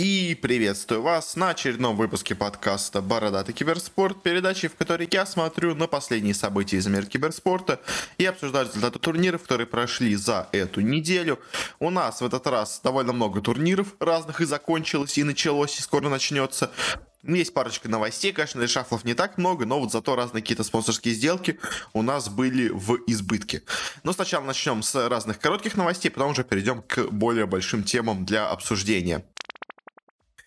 И приветствую вас на очередном выпуске подкаста «Бородатый киберспорт», передачи, в которой я смотрю на последние события из мира киберспорта и обсуждаю результаты турниров, которые прошли за эту неделю. У нас в этот раз довольно много турниров разных и закончилось, и началось, и скоро начнется. Есть парочка новостей, конечно, решафлов не так много, но вот зато разные какие-то спонсорские сделки у нас были в избытке. Но сначала начнем с разных коротких новостей, потом уже перейдем к более большим темам для обсуждения.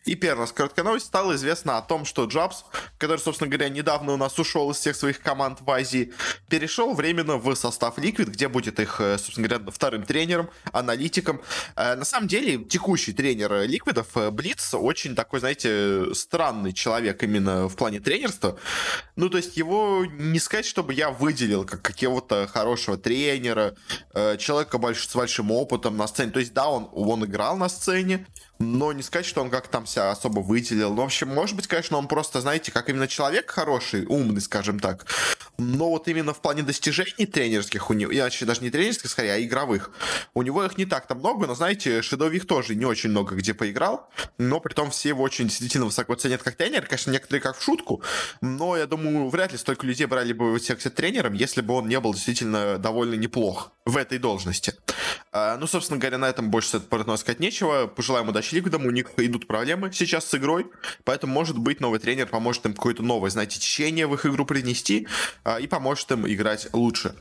И первая короткая новость стало известно о том, что Джабс, который, собственно говоря, недавно у нас ушел из всех своих команд в Азии, перешел временно в состав Liquid, где будет их, э, собственно говоря, вторым тренером, аналитиком. Э, на самом деле, текущий тренер Ликвидов, э, Блиц, очень такой, знаете, странный человек именно в плане тренерства. Ну, то есть его не сказать, чтобы я выделил как какого-то хорошего тренера, человека с большим опытом на сцене. То есть, да, он, он играл на сцене, но не сказать, что он как там себя особо выделил. Ну, в общем, может быть, конечно, он просто, знаете, как именно человек хороший, умный, скажем так. Но вот именно в плане достижений тренерских у него, вообще даже не тренерских, скорее, а игровых, у него их не так-то много, но, знаете, Шедовик тоже не очень много где поиграл, но при том все его очень действительно высоко ценят как тренер, конечно, некоторые как в шутку, но я думаю, вряд ли столько людей брали бы его сексе тренером, если бы он не был действительно довольно неплох в этой должности. А, ну, собственно говоря, на этом больше про сказать нечего. Пожелаем удачи Liquid ам, у них идут проблемы сейчас с игрой, поэтому, может быть, новый тренер поможет им какое-то новое, знаете, течение в их игру принести а, и поможет им играть лучше.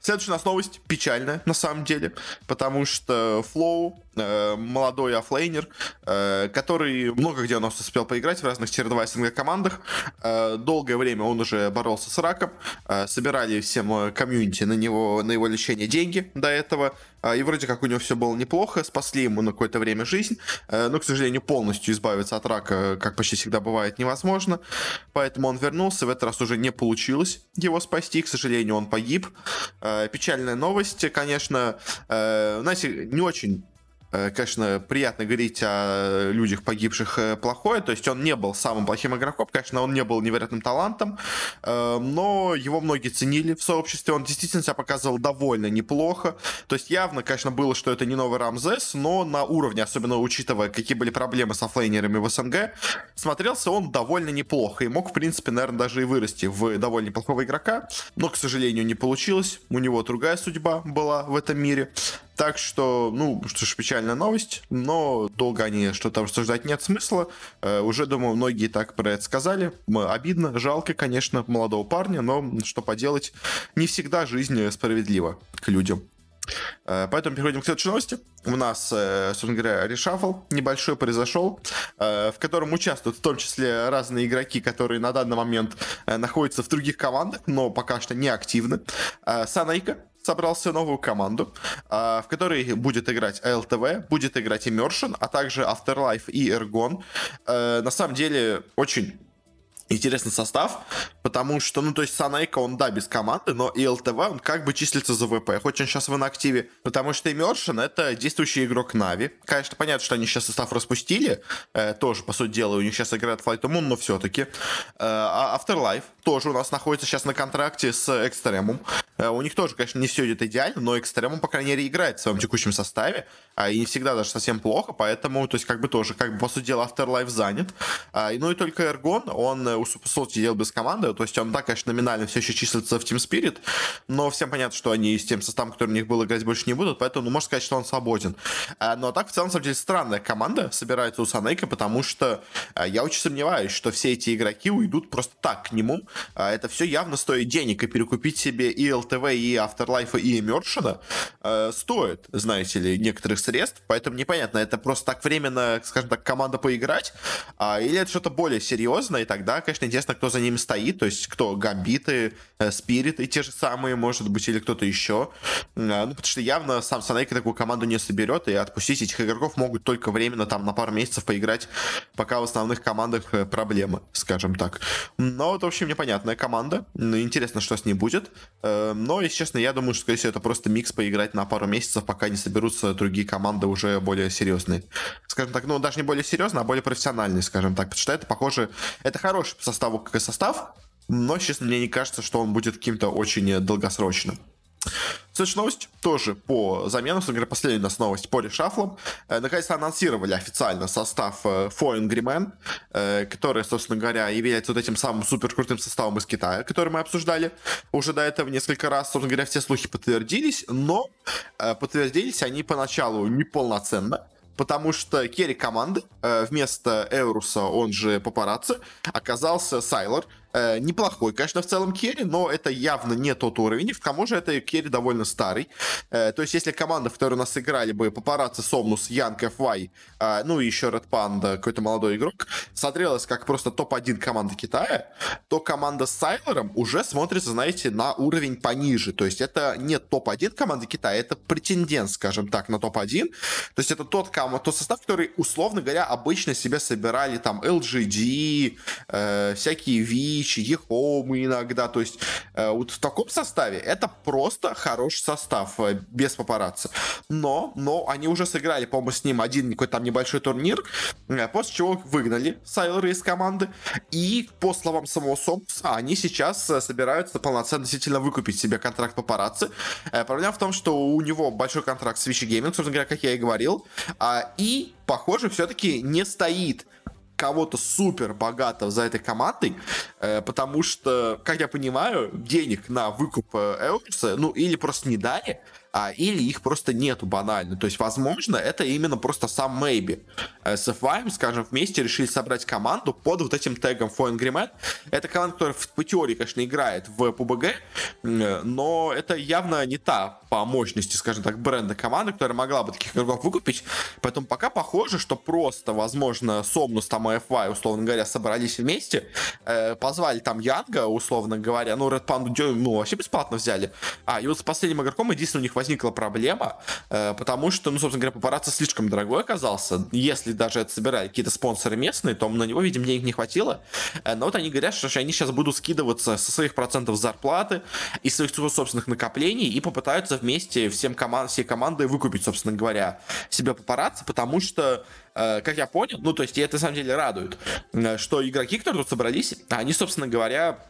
Следующая у нас новость печальная, на самом деле, потому что Flow, э, молодой offlaner, э, который много где у нас успел поиграть в разных tier-2 СНГ командах, э, долгое время он уже боролся с раком, э, собирали всем э, комьюнити на него, на его лечение деньги до этого, и вроде как у него все было неплохо, спасли ему на какое-то время жизнь, э, но, к сожалению, полностью избавиться от рака, как почти всегда бывает, невозможно, поэтому он вернулся, в этот раз уже не получилось его спасти, к сожалению, он погиб, Э, печальная новость, конечно. Э, знаете, не очень Э, конечно, приятно говорить о людях, погибших э, плохое. То есть он не был самым плохим игроком, конечно, он не был невероятным талантом, э, но его многие ценили в сообществе. Он действительно себя показывал довольно неплохо. То есть явно, конечно, было, что это не новый Рамзес, но на уровне, особенно учитывая, какие были проблемы с оффлейнерами в СНГ, смотрелся он довольно неплохо и мог, в принципе, наверное, даже и вырасти в довольно неплохого игрока. Но, к сожалению, не получилось. У него другая судьба была в этом мире. Так что, ну, что ж, печальная новость, но долго они что-то обсуждать нет смысла. Э, уже, думаю, многие так про это сказали. Обидно, жалко, конечно, молодого парня, но что поделать, не всегда жизнь справедлива к людям. Э, поэтому переходим к следующей новости. У нас, э, собственно говоря, решафл небольшой произошел, э, в котором участвуют в том числе разные игроки, которые на данный момент находятся в других командах, но пока что не активны. Санейка собрал себе новую команду, в которой будет играть ЛТВ, будет играть Immersion, а также Afterlife и Ergon. На самом деле, очень интересный состав, потому что, ну, то есть Санейка, он, да, без команды, но и ЛТВ, он как бы числится за ВП, хоть он сейчас в инактиве, потому что Immersion — это действующий игрок Нави. Конечно, понятно, что они сейчас состав распустили, э, тоже, по сути дела, у них сейчас играет Flight Moon, но все-таки. Э, а Afterlife тоже у нас находится сейчас на контракте с Экстремум. Э, у них тоже, конечно, не все идет идеально, но Экстремум, по крайней мере, играет в своем текущем составе, а, и не всегда даже совсем плохо, поэтому, то есть, как бы тоже, как бы, по сути дела, Afterlife занят. А, ну и только Эргон, он у Supersalt сидел без команды, то есть он, да, конечно, номинально все еще числится в Team Spirit, но всем понятно, что они с тем составом, который у них был, играть больше не будут, поэтому, ну, можно сказать, что он свободен. А, но так, в целом, на самом деле, странная команда собирается у Санейка, потому что а, я очень сомневаюсь, что все эти игроки уйдут просто так к нему. А, это все явно стоит денег, и перекупить себе и ЛТВ, и Afterlife, и Immersion стоит, знаете ли, некоторых средств, поэтому непонятно, это просто так временно, скажем так, команда поиграть, или это что-то более серьезное, и тогда, конечно, интересно, кто за ними стоит, то есть кто гамбиты, э, спириты те же самые, может быть, или кто-то еще. А, ну, потому что явно сам Санейка такую команду не соберет, и отпустить этих игроков могут только временно, там, на пару месяцев поиграть, пока в основных командах э, проблемы, скажем так. Но вот, в общем, непонятная команда. Интересно, что с ней будет. Э, но, если честно, я думаю, что, скорее всего, это просто микс поиграть на пару месяцев, пока не соберутся другие команды уже более серьезные. Скажем так, ну, даже не более серьезные, а более профессиональные, скажем так. Потому что это, похоже, это хороший составу как и состав, но, честно, мне не кажется, что он будет каким-то очень долгосрочным. Следующая новость тоже по собственно говоря, последняя у нас новость по решафлам. Э, наконец-то анонсировали официально состав э, For Angry Man, э, который, собственно говоря, является вот этим самым супер крутым составом из Китая, который мы обсуждали уже до этого несколько раз. Собственно говоря, все слухи подтвердились, но подтвердились они поначалу неполноценно потому что carry команды вместо Eurus а, он же Paparazi, оказался Sylar, Э, неплохой, конечно, в целом carry, но это явно не тот уровень. к тому же это carry довольно старый. Э, то есть, если команда, в которой у нас играли бы Paparazi, Somnus, Yang, FY, э, ну и еще Red Panda, какой-то молодой игрок, смотрелась как просто топ-1 команда Китая, то команда с Сайлером уже смотрится, знаете, на уровень пониже. То есть, это не топ-1 команды Китая, это претендент, скажем так, на топ-1. То есть, это тот, тот состав, который, условно говоря, обычно себе собирали там LGD, э, всякие V, Ричи, Ехомы иногда. То есть э, вот в таком составе это просто хороший состав э, без папарацци. Но, но они уже сыграли, по-моему, с ним один какой-то там небольшой турнир, э, после чего выгнали Сайлора из команды. И по словам самого Сомса, они сейчас собираются полноценно действительно выкупить себе контракт папарацци. Проблема в том, что у него большой контракт с Вичи Gaming, собственно говоря, как я и говорил. А, и, похоже, все-таки не стоит кого-то супер богатого за этой командой, э, потому что, как я понимаю, денег на выкуп э, Элкса, ну, или просто не дали, а, или их просто нету банально. То есть, возможно, это именно просто сам Maybe. Э, с FYM, скажем, вместе решили собрать команду под вот этим тегом For. Это команда, которая в, по теории, конечно, играет в PUBG, но это явно не та по мощности, скажем так, бренда команды, которая могла бы таких игроков выкупить. Поэтому пока похоже, что просто, возможно, Сомнус там и FY, условно говоря, собрались вместе, э, позвали там Янга, условно говоря, ну, Red Panda, ну, вообще бесплатно взяли. А, и вот с последним игроком единственное у них возникла проблема, э, потому что, ну, собственно говоря, папарацци слишком дорогой оказался. Если даже это собирали какие-то спонсоры местные, то на него, видимо, денег не хватило. Э, но вот они говорят, что они сейчас будут скидываться со своих процентов зарплаты и своих собственных накоплений и попытаются вместе всем команд, всей командой выкупить, собственно говоря, себе папарацци, потому что э, как я понял, ну, то есть, и это на самом деле радует, что игроки, которые тут собрались, они, собственно говоря,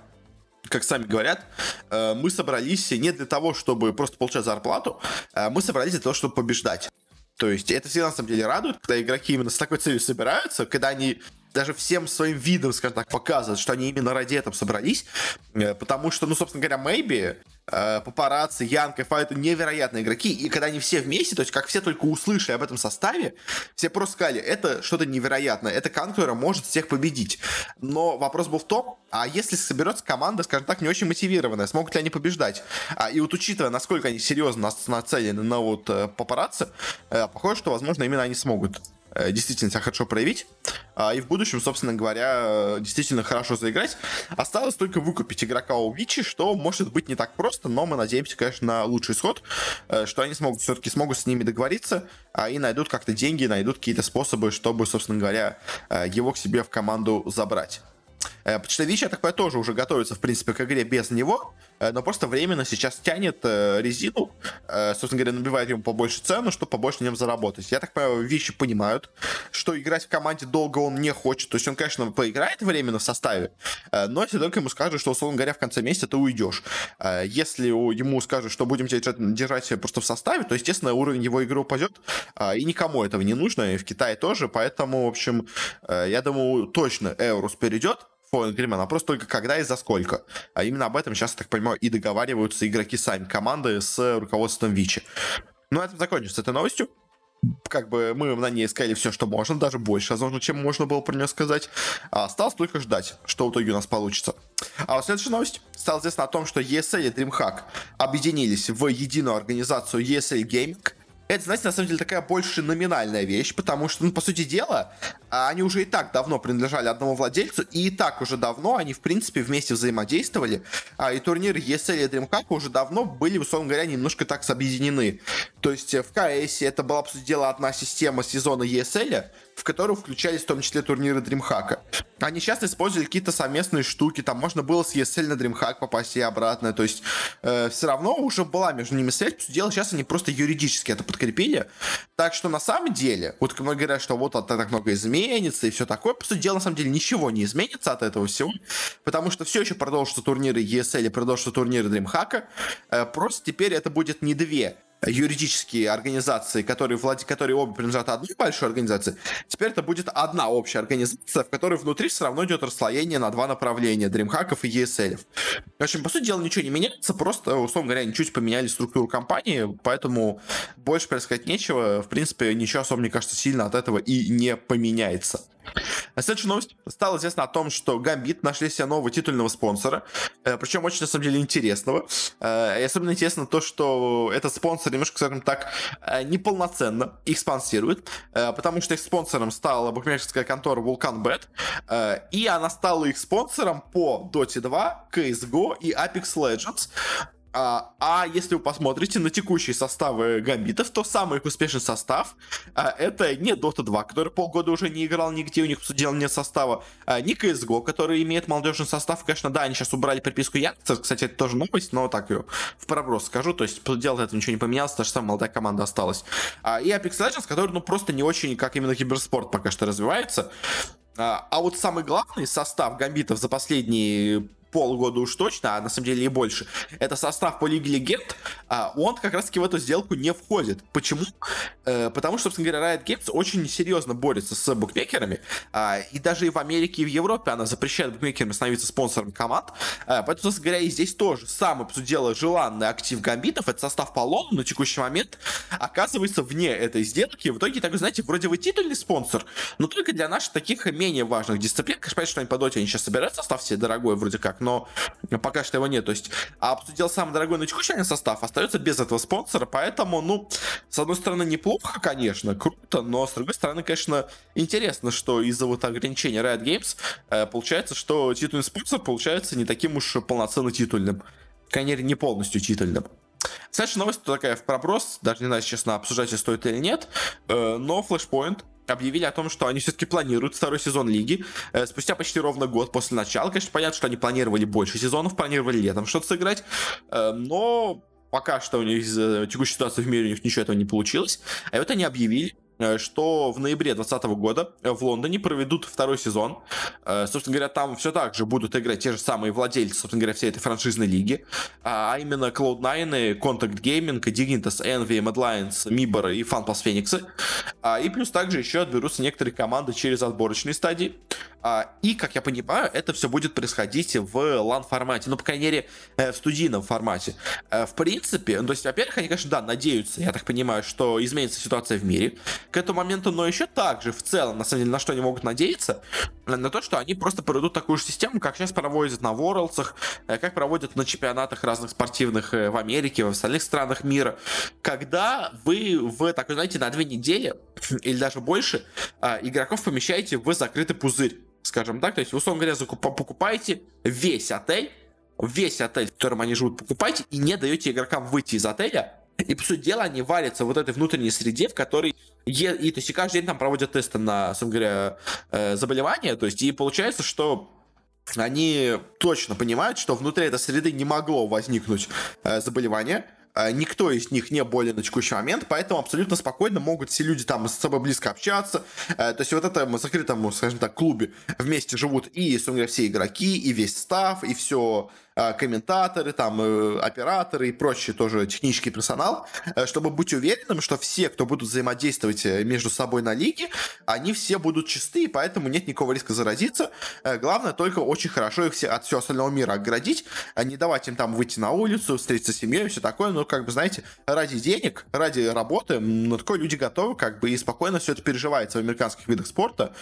как сами говорят, э, мы собрались не для того, чтобы просто получать зарплату, э, мы собрались для того, чтобы побеждать. То есть это всегда на самом деле радует, когда игроки именно с такой целью собираются, когда они даже всем своим видом, скажем так, показывают, что они именно ради этого собрались, э, потому что, ну, собственно говоря, Maybe, Папарацци, Янка, это невероятные игроки, и когда они все вместе, то есть как все только услышали об этом составе, все просто сказали, это что-то невероятное, это которая может всех победить. Но вопрос был в том, а если соберется команда, скажем так, не очень мотивированная, смогут ли они побеждать? А, и вот учитывая, насколько они серьезно нацелены на вот э, Папарацци, похоже, что, возможно, именно они смогут Э, действительно себя хорошо проявить, а, и в будущем, собственно говоря, э, действительно хорошо заиграть. Осталось только выкупить игрока у Вичи, что может быть не так просто, но мы надеемся, конечно, на лучший исход, э, что они смогут все-таки смогут с ними договориться а, и найдут как-то деньги, найдут какие-то способы, чтобы, собственно говоря, его к себе в команду забрать. Почтович, я так понимаю, тоже уже готовится, в принципе, к игре без него. Э, но просто временно сейчас тянет э, резину, э, собственно говоря, набивает ему побольше цену, чтобы побольше на нем заработать. Я так понимаю, вещи понимают, что играть в команде долго он не хочет. То есть он, конечно, поиграет временно в составе, но если только ему скажут, что, условно говоря, в конце месяца ты уйдешь. Если ему скажут, что будем тебя держать, просто в составе, то, естественно, уровень его игры упадет, и никому этого не нужно, и в Китае тоже, поэтому, в общем, я думаю, точно Эурус перейдет, Grim, а просто только когда и за сколько. А именно об этом сейчас, так понимаю, и договариваются игроки сами команды с руководством Вичи. Ну, это закончится этой новостью. Как бы мы на ней сказали все, что можно, даже больше, возможно, чем можно было про нее сказать. А осталось только ждать, что в итоге у нас получится. А вот следующая новость. Стало известно о том, что ESL и DreamHack объединились в единую организацию ESL Gaming – это, знаете, на самом деле такая больше номинальная вещь, потому что, ну, по сути дела, они уже и так давно принадлежали одному владельцу, и и так уже давно они, в принципе, вместе взаимодействовали, а и турниры ESL и DreamHack уже давно были, условно говоря, немножко так объединены. То есть в КС это была, по сути дела, одна система сезона ESL, в которую включались в том числе турниры DreamHack. Они часто использовали какие-то совместные штуки, там можно было с ESL на DreamHack попасть и обратно, то есть э, все равно уже была между ними связь, по сути дела, сейчас они просто юридически это подкрепили. Так что на самом деле, вот многие говорят, что вот это так много изменится и все такое, по сути дела, на самом деле ничего не изменится от этого всего, потому что все еще продолжатся турниры ESL и продолжатся турниры DreamHack, э, просто теперь это будет не две юридические организации, которые, влад... которые оба принадлежат одной большой организации, теперь это будет одна общая организация, в которой внутри все равно идет расслоение на два направления, DreamHack и ESL. В общем, по сути дела, ничего не меняется, просто, условно говоря, они чуть поменяли структуру компании, поэтому больше происходить нечего. В принципе, ничего особо, мне кажется, сильно от этого и не поменяется. А следующая новость. Стало известно о том, что Гамбит нашли себе нового титульного спонсора, э, причем очень, на самом деле, интересного. Э, и особенно интересно то, что этот спонсор немножко, скажем так, э, неполноценно их спонсирует, потому что их спонсором стала букмекерская контора Vulcan Bet, и она стала их спонсором по Dota 2, CSGO и Apex Legends. А, а если вы посмотрите на текущие составы гамбитов, то самый их успешный состав а, это не Dota 2, который полгода уже не играл нигде, у них, по дела, нет состава, а, не CSGO, который имеет молодежный состав. Конечно, да, они сейчас убрали приписку Яндекса, кстати, это тоже новость, но так ее в проброс скажу, то есть, по делу это ничего не поменялось, та же самая молодая команда осталась. А, и Apex Legends, который, ну, просто не очень, как именно киберспорт пока что развивается. А, а вот самый главный состав гамбитов за последние полгода уж точно, а на самом деле и больше, это состав по Лиге Легенд, а он как раз-таки в эту сделку не входит. Почему? Э, потому что, собственно говоря, Riot Games очень серьезно борется с букмекерами, а, и даже и в Америке, и в Европе она запрещает букмекерам становиться спонсором команд, а, поэтому, собственно говоря, и здесь тоже самый, по сути дела, желанный актив гамбитов, это состав по Лону на текущий момент, оказывается вне этой сделки, в итоге, так знаете, вроде вы титульный спонсор, но только для наших таких менее важных дисциплин, конечно, что они по доте, они сейчас собирают состав себе дорогой, вроде как, но пока что его нет. То есть, а обсудил самый дорогой на текущий состав, остается без этого спонсора, поэтому, ну, с одной стороны, неплохо, конечно, круто, но с другой стороны, конечно, интересно, что из-за вот ограничения Riot Games э, получается, что титульный спонсор получается не таким уж полноценно титульным. Конечно, не полностью титульным. Следующая новость такая в проброс, даже не знаю, честно, обсуждать стоит или нет, э, но Flashpoint объявили о том, что они все-таки планируют второй сезон лиги. Э, спустя почти ровно год после начала, конечно, понятно, что они планировали больше сезонов, планировали летом что-то сыграть, э, но пока что у них из-за текущей ситуации в мире у них ничего этого не получилось. А вот они объявили, Э, что в ноябре 2020 года в Лондоне проведут второй сезон. Э, собственно говоря, там все так же будут играть те же самые владельцы, собственно говоря, всей этой франшизной лиги, а, а именно Cloud9, Contact Gaming, Dignitas, Envy, Mad Lions, Mibor и FunPlus Phoenix. А, и плюс также еще отберутся некоторые команды через отборочные стадии. А, и, как я понимаю, это все будет происходить в LAN-формате, ну, по крайней мере, э, в студийном формате. В принципе, ну, то есть, во-первых, они, конечно, да, надеются, я так понимаю, что изменится ситуация в мире, к этому моменту, но еще также в целом, на самом деле, на что они могут надеяться, на то, что они просто проведут такую же систему, как сейчас проводят на Worlds, э, как проводят на чемпионатах разных спортивных э, в Америке, в остальных странах мира, когда вы в такой, знаете, на две недели или даже больше э, игроков помещаете в закрытый пузырь, скажем так, то есть, условно говоря, покупаете весь отель, весь отель, в котором они живут, покупаете и не даете игрокам выйти из отеля, и, по сути дела, они варятся в вот этой внутренней среде, в которой е... и, то есть, и каждый день там проводят тесты на, собственно говоря, э, заболевания. То есть, и получается, что они точно понимают, что внутри этой среды не могло возникнуть э, заболевание. Э, никто из них не болен на текущий момент, поэтому абсолютно спокойно могут все люди там с собой близко общаться. Э, то есть вот этом закрытом, скажем так, клубе вместе живут и, собственно говоря, все игроки, и весь став, и все а, комментаторы, там, э, операторы и прочие тоже технический персонал, э, чтобы быть уверенным, что все, кто будут взаимодействовать э, между собой на лиге, они все будут чисты, и поэтому нет никакого риска заразиться. Главное только очень хорошо их все от всего остального мира оградить, а не давать им там выйти на улицу, встретиться с семьей и все такое. Но, как бы, знаете, ради денег, ради работы, на такое люди готовы, как бы, и спокойно все это переживается в американских видах спорта.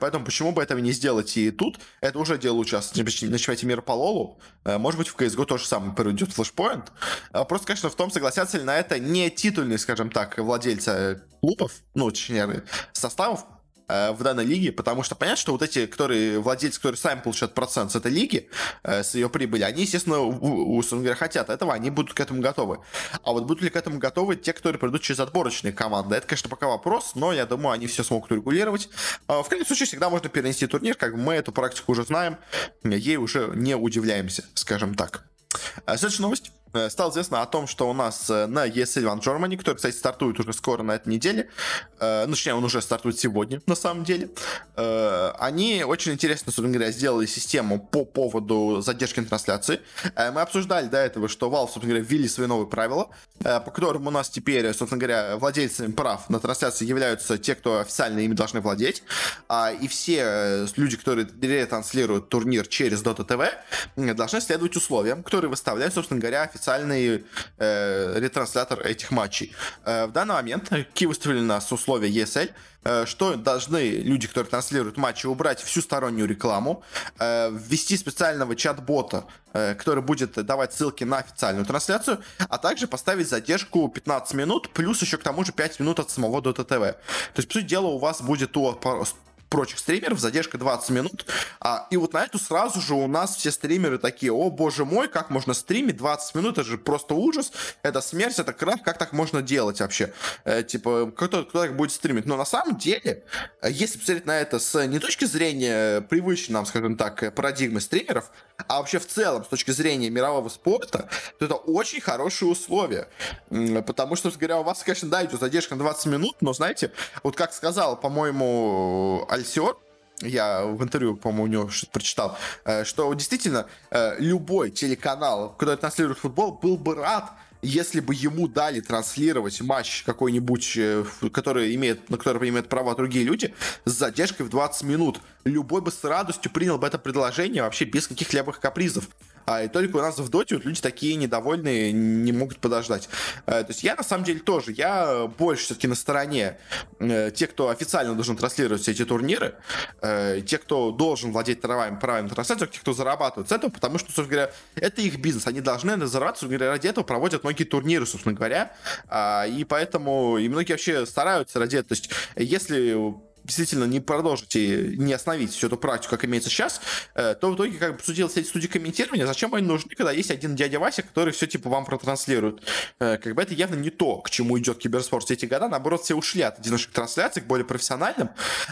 Поэтому почему бы этого не сделать и тут? Это уже дело участвовать на чемпионате мира по Лолу. Э, может быть, в CSGO тоже самое пройдет флешпоинт. Э, просто, конечно, в том, согласятся ли на это не титульные, скажем так, владельцы клубов, ну, точнее, составов, э, в данной лиге, потому что понятно, что вот эти, которые владельцы, которые сами получают процент с этой лиги, э, с ее прибыли, они, естественно, у, у говоря, хотят этого, они будут к этому готовы. А вот будут ли к этому готовы те, которые придут через отборочные команды? Это, конечно, пока вопрос, но я думаю, они все смогут урегулировать. Э, в крайнем случае, всегда можно перенести турнир, как мы эту практику уже знаем, ей уже не удивляемся, скажем так. Э, следующая новость. Э, стало известно о том, что у нас э, на ESL One Germany, который, кстати, стартует уже скоро на этой неделе, э, ну, точнее, он уже стартует сегодня, на самом деле, они очень интересно, собственно говоря, сделали систему по поводу задержки трансляции. Мы обсуждали до этого, что Valve, собственно говоря, ввели свои новые правила, по которым у нас теперь, собственно говоря, владельцами прав на трансляции являются те, кто официально ими должны владеть, а, и все люди, которые ретранслируют турнир через Dota TV, должны следовать условиям, которые выставляют, собственно говоря, официально официальный э, ретранслятор этих матчей. Э, в данный момент какие выставили нас условия ESL, э, что должны люди, которые транслируют матчи, убрать всю стороннюю рекламу, э, ввести специального чат-бота, э, который будет давать ссылки на официальную трансляцию, а также поставить задержку 15 минут, плюс еще к тому же 5 минут от самого Dota TV. То есть, по сути дела, у вас будет у прочих стримеров, задержка 20 минут. А, и вот на эту сразу же у нас все стримеры такие, о боже мой, как можно стримить 20 минут, это же просто ужас, это смерть, это крах, как так можно делать вообще? Э, типа, кто, кто так будет стримить? Но на самом деле, э, если посмотреть на это с не точки зрения привычной нам, скажем так, парадигмы стримеров, а вообще в целом с точки зрения мирового спорта, то это очень хорошие условия. Потому что, говоря, у вас, конечно, да, идет задержка на 20 минут, но, знаете, вот как сказал, по-моему, Альсиор, я в интервью, по-моему, у него что-то прочитал, э, что действительно э, любой телеканал, который транслирует футбол, был бы рад, если бы ему дали транслировать матч какой-нибудь, э, который имеет, на который имеют право другие люди, с задержкой в 20 минут, любой бы с радостью принял бы это предложение вообще без каких-либо капризов. А, и только у нас в доте вот люди такие недовольные не могут подождать. А, то есть я на самом деле тоже, я больше все-таки на стороне э, тех, кто официально должен транслировать все эти турниры, э, те, кто должен владеть правами, правами трансляции, те, кто зарабатывает с этого, потому что, собственно говоря, это их бизнес, они должны зарабатывать, собственно говоря, ради этого проводят многие турниры, собственно говоря, а, и поэтому, и многие вообще стараются ради этого. То есть если действительно не продолжите, не остановите всю эту практику, как имеется сейчас, э, то в итоге, как бы, судил эти студии комментирования, зачем они нужны, когда есть один дядя Вася, который все, типа, вам протранслирует. Э, как бы это явно не то, к чему идет киберспорт все эти года, наоборот, все ушли от одиночных трансляций к более профессиональным,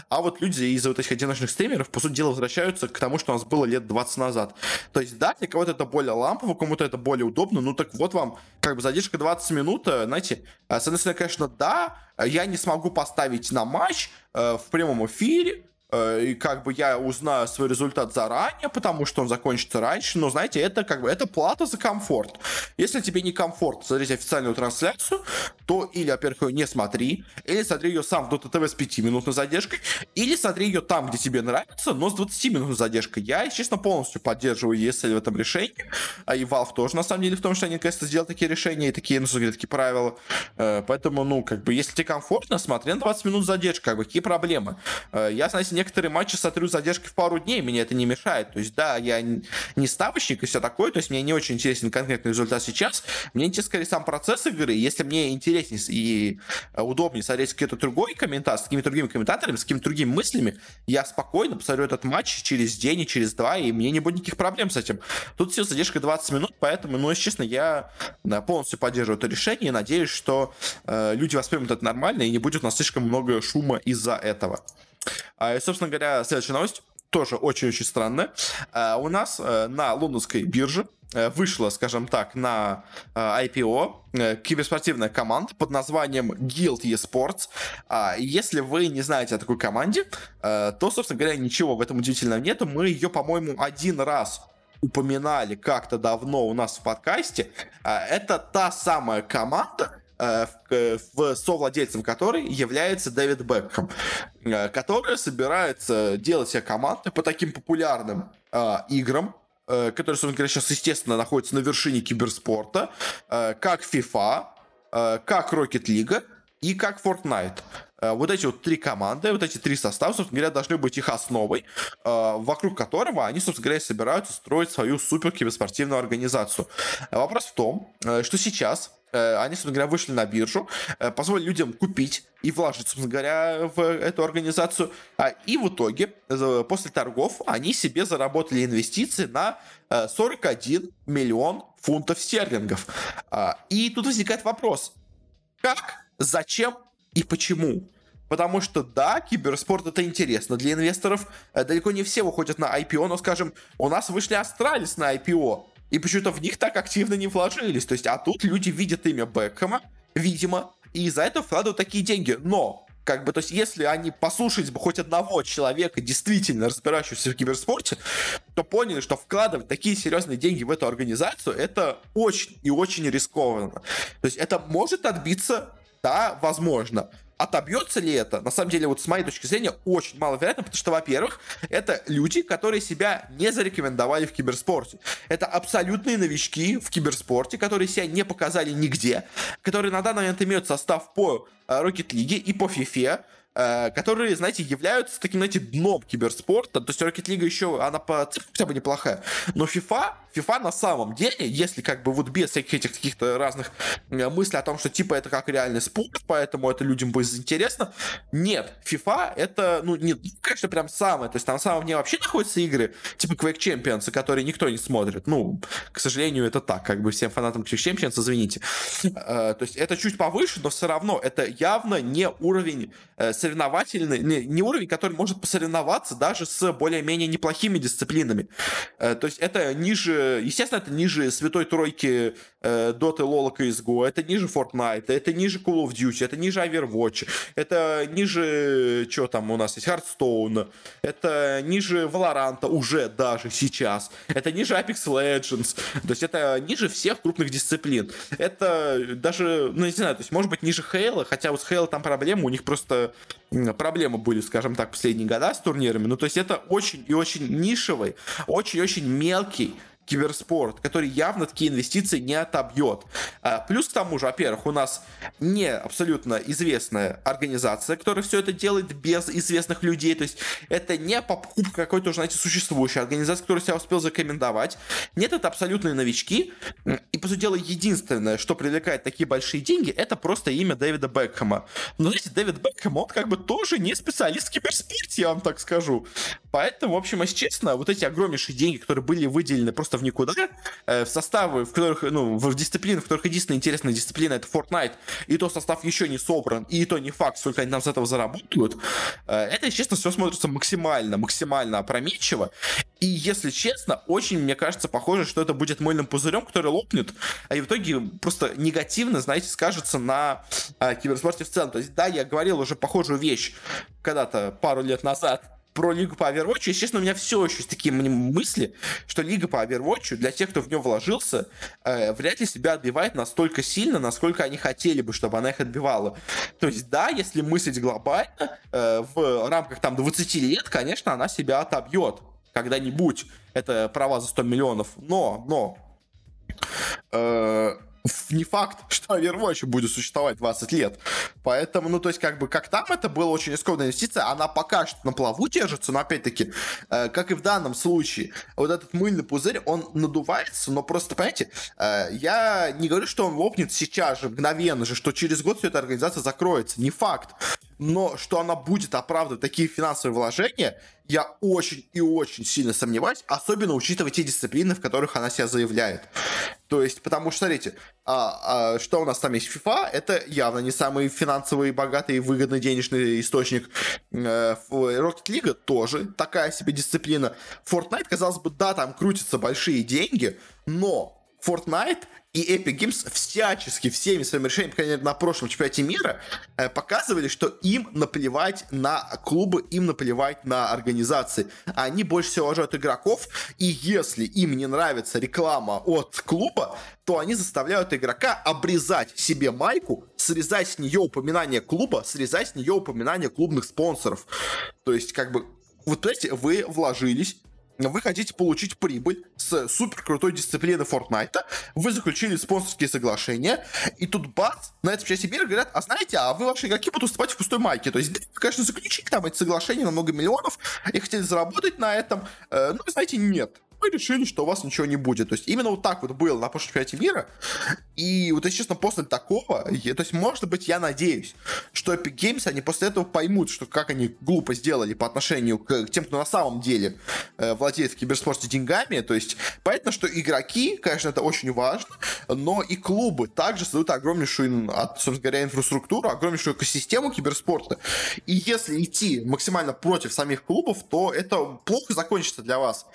а вот люди из вот этих одиночных стримеров, по сути дела, возвращаются к тому, что у нас было лет 20 назад. То есть, да, для кого-то это более лампово, кому-то это более удобно, ну так вот вам, как бы, задержка 20 минут, э, знаете, с одной стороны, конечно, да, я не смогу поставить на матч, Э, в прямом эфире, и как бы я узнаю свой результат заранее, потому что он закончится раньше, но знаете, это как бы это плата за комфорт. Если тебе не комфорт смотреть официальную трансляцию, то или, во-первых, ее не смотри, или смотри ее сам в Dota TV с 5 минутной задержкой, или смотри ее там, где тебе нравится, но с 20 минутной задержкой. Я, честно, полностью поддерживаю ESL в этом решении, а и Valve тоже, на самом деле, в том, что они, наконец-то, сделали такие решения и такие, ну, говоря, такие правила. Э, поэтому, ну, как бы, если тебе комфортно, смотри на 20 минут задержки, как бы, какие проблемы? Э, я, знаете, не некоторые матчи смотрю задержки в пару дней, мне это не мешает. То есть, да, я не ставочник и все такое, то есть мне не очень интересен конкретный результат сейчас. Мне интересен скорее сам процесс игры. Если мне интереснее и э, удобнее смотреть какой-то другой комментатор, с какими-то другими комментаторами, с какими-то другими мыслями, я спокойно посмотрю этот матч через день и через два, и мне не будет никаких проблем с этим. Тут все задержка 20 минут, поэтому, ну, если честно, я полностью поддерживаю это решение и надеюсь, что э, люди воспримут это нормально и не будет у нас слишком много шума из-за этого. А, и, собственно говоря, следующая новость тоже очень-очень странная. А, у нас э, на лондонской бирже э, вышла, скажем так, на э, IPO киберспортивная команда под названием Guild eSports. А, если вы не знаете о такой команде, то, собственно говоря, ничего в этом удивительного нет. Мы ее, по-моему, один раз упоминали как-то давно у нас в подкасте. Это та самая команда, Э, в совладельцем которой является Дэвид Бекхэм, э, который собирается делать себе команды по таким популярным э, играм, которые, собственно говоря, сейчас, естественно, находятся на вершине киберспорта, как FIFA, как Rocket League и как Fortnite. Вот эти вот три команды, вот эти три состава, собственно говоря, должны быть их основой, вокруг которого они, собственно говоря, собираются строить свою супер киберспортивную организацию. Вопрос в том, что сейчас Э, они, собственно говоря, вышли на биржу, э, позволили людям купить и вложить, собственно говоря, в эту организацию. А, и в итоге, э, после торгов, они себе заработали инвестиции на 41 миллион фунтов стерлингов. А, и тут возникает вопрос, как, зачем и почему? Потому что, да, киберспорт это интересно для инвесторов. Далеко не все выходят на IPO, но, скажем, у нас вышли Astralis на IPO и почему-то в них так активно не вложились. То есть, а тут люди видят имя Бекхэма, видимо, и из-за этого вкладывают такие деньги. Но как бы, то есть, если они послушались бы хоть одного человека, действительно разбирающегося в киберспорте, то поняли, что вкладывать такие серьезные деньги в эту организацию, это очень и очень рискованно. То есть, это может отбиться, да, возможно. Отобьется ли это? На самом деле, вот с моей точки зрения, очень маловероятно, потому что, во-первых, это люди, которые себя не зарекомендовали в киберспорте. Это абсолютные новички в киберспорте, которые себя не показали нигде, которые на данный момент имеют состав по Rocket League и по FIFA, Э, которые, знаете, являются таким, знаете, дном киберспорта. То есть Rocket League еще, она по хотя бы неплохая. Но FIFA, FIFA на самом деле, если как бы вот без всяких этих каких-то разных э, мыслей о том, что типа это как реальный спорт, поэтому это людям будет интересно, нет, FIFA это, ну, не, конечно, прям самое. То есть там на самом деле вообще находятся игры, типа Quake Champions, которые никто не смотрит. Ну, к сожалению, это так, как бы всем фанатам Quake Champions, извините. Э, то есть это чуть повыше, но все равно это явно не уровень соревновательный, не, не уровень, который может посоревноваться даже с более-менее неплохими дисциплинами. Э, то есть это ниже, естественно, это ниже Святой Тройки э, Dota, LoL, CSGO, это ниже Fortnite, это ниже Call of Duty, это ниже Overwatch, это ниже, что там у нас есть, Hearthstone, это ниже Valorant уже даже сейчас, это ниже Apex Legends, то есть это ниже всех крупных дисциплин. Это даже, ну не знаю, то есть может быть ниже Halo, хотя вот с Halo там проблема, у них просто проблемы были, скажем так, последние года с турнирами. Ну, то есть это очень и очень нишевый, очень-очень мелкий киберспорт, который явно такие инвестиции не отобьет. А, плюс к тому же, во-первых, у нас не абсолютно известная организация, которая все это делает без известных людей, то есть это не покупка какой-то уже, знаете, существующей организации, которая себя успел зарекомендовать. Нет, это абсолютные новички, и, по сути дела, единственное, что привлекает такие большие деньги, это просто имя Дэвида Бекхэма. Но, знаете, Дэвид Бекхэм, он как бы тоже не специалист в киберспорте, я вам так скажу. Поэтому, в общем, если честно, вот эти огромнейшие деньги, которые были выделены просто просто в никуда, э, в составы, в которых, ну, в дисциплинах, в которых единственная интересная дисциплина это Fortnite, и то состав еще не собран, и то не факт, сколько они там с этого заработают, э, это, честно, все смотрится максимально, максимально опрометчиво. И, если честно, очень, мне кажется, похоже, что это будет мыльным пузырем, который лопнет, а и в итоге просто негативно, знаете, скажется на э, киберспорте в целом. То есть, да, я говорил уже похожую вещь когда-то пару лет назад, про Лигу по Overwatch, если честно, у меня все еще есть такие мысли, что Лига по Overwatch для тех, кто в нее вложился, э, вряд ли себя отбивает настолько сильно, насколько они хотели бы, чтобы она их отбивала. То есть, да, если мыслить глобально, э, в рамках там 20 лет, конечно, она себя отобьет когда-нибудь. Это права за 100 миллионов. Но, но, э, не факт, что Overwatch будет существовать 20 лет. Поэтому, ну, то есть, как бы, как там это было очень рискованная инвестиция, она пока что на плаву держится, но, опять-таки, э, как и в данном случае, вот этот мыльный пузырь, он надувается, но просто, понимаете, э, я не говорю, что он лопнет сейчас же, мгновенно же, что через год все эта организация закроется, не факт но что она будет оправдывать такие финансовые вложения, я очень и очень сильно сомневаюсь, особенно учитывая те дисциплины, в которых она себя заявляет. То есть, потому что, смотрите, а, а, что у нас там есть FIFA, это явно не самый финансовый, богатый выгодный денежный источник. Э, Rocket League тоже такая себе дисциплина. Fortnite, казалось бы, да, там крутятся большие деньги, но Fortnite и Epic Games всячески всеми своими решениями, по на прошлом чемпионате мира, э, показывали, что им наплевать на клубы, им наплевать на организации. Они больше всего уважают игроков, и если им не нравится реклама от клуба, то они заставляют игрока обрезать себе майку, срезать с нее упоминание клуба, срезать с нее упоминание клубных спонсоров. То есть, как бы, вот, понимаете, вы вложились вы хотите получить прибыль с супер крутой дисциплины Fortnite, вы заключили спонсорские соглашения, и тут бац, на этом части мира говорят, а знаете, а вы ваши игроки будут выступать в пустой майке. То есть, конечно, заключили там эти соглашения на много миллионов, и хотели заработать на этом, э, но, знаете, нет мы решили, что у вас ничего не будет. То есть именно вот так вот было на прошлом чемпионате мира. И вот, если честно, после такого, я, то есть, может быть, я надеюсь, что Epic Games, они после этого поймут, что как они глупо сделали по отношению к, к тем, кто на самом деле э, владеет в киберспорте деньгами. То есть, понятно, что игроки, конечно, это очень важно, но и клубы также создают огромнейшую, собственно говоря, инфраструктуру, огромнейшую экосистему киберспорта. И если идти максимально против самих клубов, то это плохо закончится для вас.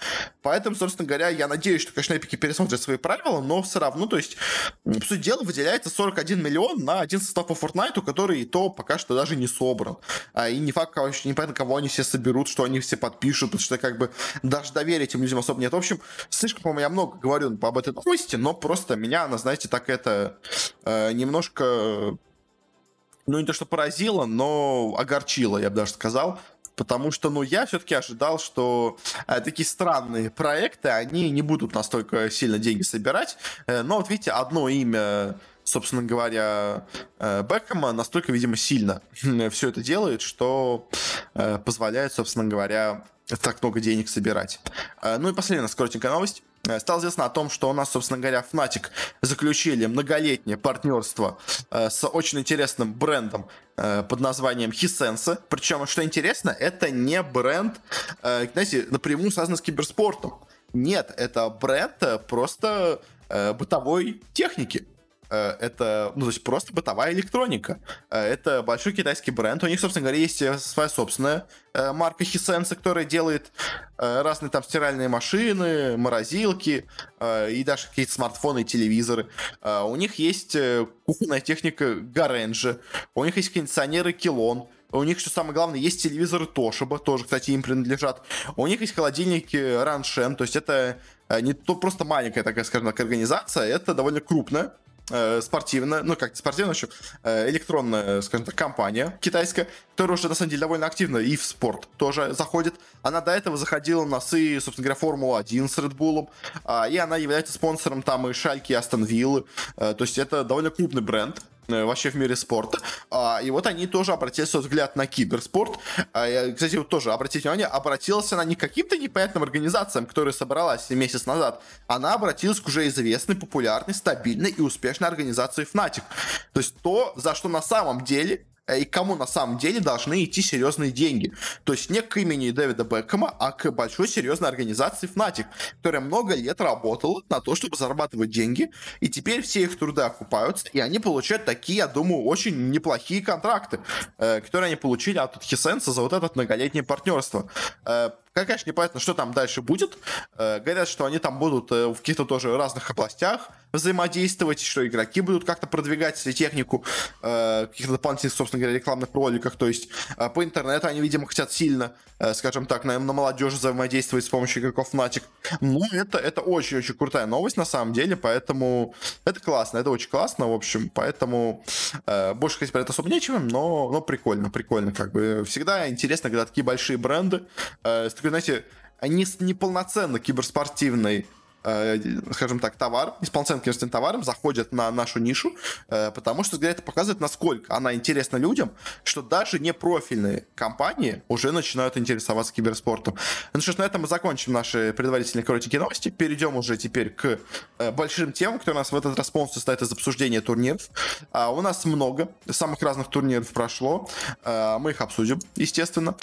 Поэтому, собственно говоря, я надеюсь, что, конечно, эпики пересмотрят свои правила, но все равно, то есть, по сути дела, выделяется 41 миллион на один состав по Fortnite, который и то пока что даже не собран. А, и не факт, кого, непонятно, кого они все соберут, что они все подпишут, потому что, как бы, даже доверия этим людям особо нет. В общем, слишком, по-моему, я много говорю об этой новости, но просто меня она, знаете, так это э, немножко ну, не то, что поразило, но огорчило, я бы даже сказал. Потому что, ну, я все-таки ожидал, что э, такие странные проекты, они не будут настолько сильно деньги собирать. Э, но вот видите, одно имя собственно говоря, э, Бекхэма настолько, видимо, сильно все это делает, что э, позволяет, собственно говоря, так много денег собирать. Э, ну и последняя у новость. Э, стало известно о том, что у нас, собственно говоря, Fnatic заключили многолетнее партнерство э, с очень интересным брендом под названием Hisense. Причем, что интересно, это не бренд, знаете, напрямую связан с киберспортом. Нет, это бренд просто бытовой техники. Э, это, ну, то есть просто бытовая электроника. Э, это большой китайский бренд. У них, собственно говоря, есть э, своя собственная марка Hisense, которая делает разные там стиральные машины, морозилки и даже какие-то смартфоны и телевизоры. У них есть кухонная техника Гаренджи. У них есть кондиционеры Килон. У них, что самое главное, есть телевизоры Тошиба, тоже, кстати, им принадлежат. У них есть холодильники Раншен, то есть это не то просто маленькая такая, скажем так, организация, это довольно крупная спортивная, ну как спортивная, еще э, электронная, скажем так, компания китайская, которая уже на самом деле довольно активно и в спорт тоже заходит. Она до этого заходила на сы, собственно говоря, Формула-1 с Red Bull, э, и она является спонсором там и Шальки, и Астон Виллы, э, то есть это довольно крупный бренд, Э, вообще в мире спорта. А, и вот они тоже обратили свой взгляд на киберспорт. А, кстати, вот тоже обратите внимание, обратилась она не к каким-то непонятным организациям, которые собралась месяц назад. Она обратилась к уже известной, популярной, стабильной и успешной организации Fnatic. То есть то, за что на самом деле Э, и кому на самом деле должны идти серьезные деньги. То есть не к имени Дэвида Бекхэма, а к большой серьезной организации Fnatic, которая много лет работала на то, чтобы зарабатывать деньги, и теперь все их труды окупаются, и они получают такие, я думаю, очень неплохие контракты, э, которые они получили от Хисенса за вот это многолетнее партнерство. Э, конечно, непонятно, что там дальше будет. Говорят, что они там будут в каких-то тоже разных областях взаимодействовать, что игроки будут как-то продвигать технику э, каких-то дополнительных, собственно говоря, рекламных роликах. То есть э, по интернету они, видимо, хотят сильно, э, скажем так, на, на молодежи взаимодействовать с помощью игроков Fnatic. Ну, это, это очень-очень крутая новость на самом деле, поэтому это классно, это очень классно, в общем, поэтому э, больше сказать про это особо нечего, но, но прикольно, прикольно, как бы всегда интересно, когда такие большие бренды, э, с такой, знаете, они с неполноценно киберспортивной э, скажем так, товар, неполноценным коммерческим товаром заходят на нашу нишу, э, потому что это показывает, насколько она интересна людям, что даже не профильные компании уже начинают интересоваться киберспортом. Ну что ж, на этом мы закончим наши предварительные коротенькие новости. Перейдем уже теперь к э, большим темам, которые у нас в этот раз полностью состоят из обсуждения турниров. А у нас много самых разных турниров прошло. Мы их обсудим, естественно.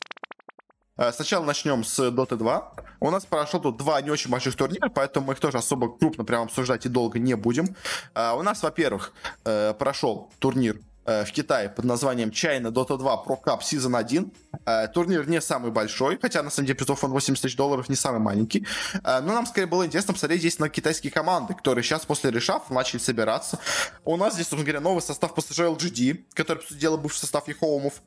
Э, сначала начнем с Dota 2. У нас прошло тут два не очень больших турнира, поэтому мы их тоже особо крупно прям обсуждать и долго не будем. Э, у нас, во-первых, э, прошел турнир в Китае под названием China Dota 2 Pro Cup Season 1. Э, турнир не самый большой, хотя на самом деле призов он 80 тысяч долларов, не самый маленький. Э, но нам скорее было интересно посмотреть здесь на китайские команды, которые сейчас после reshuffle начали собираться. У нас здесь, собственно говоря, новый состав после LGD, который, по сути дела, бывший состав EHOME ов,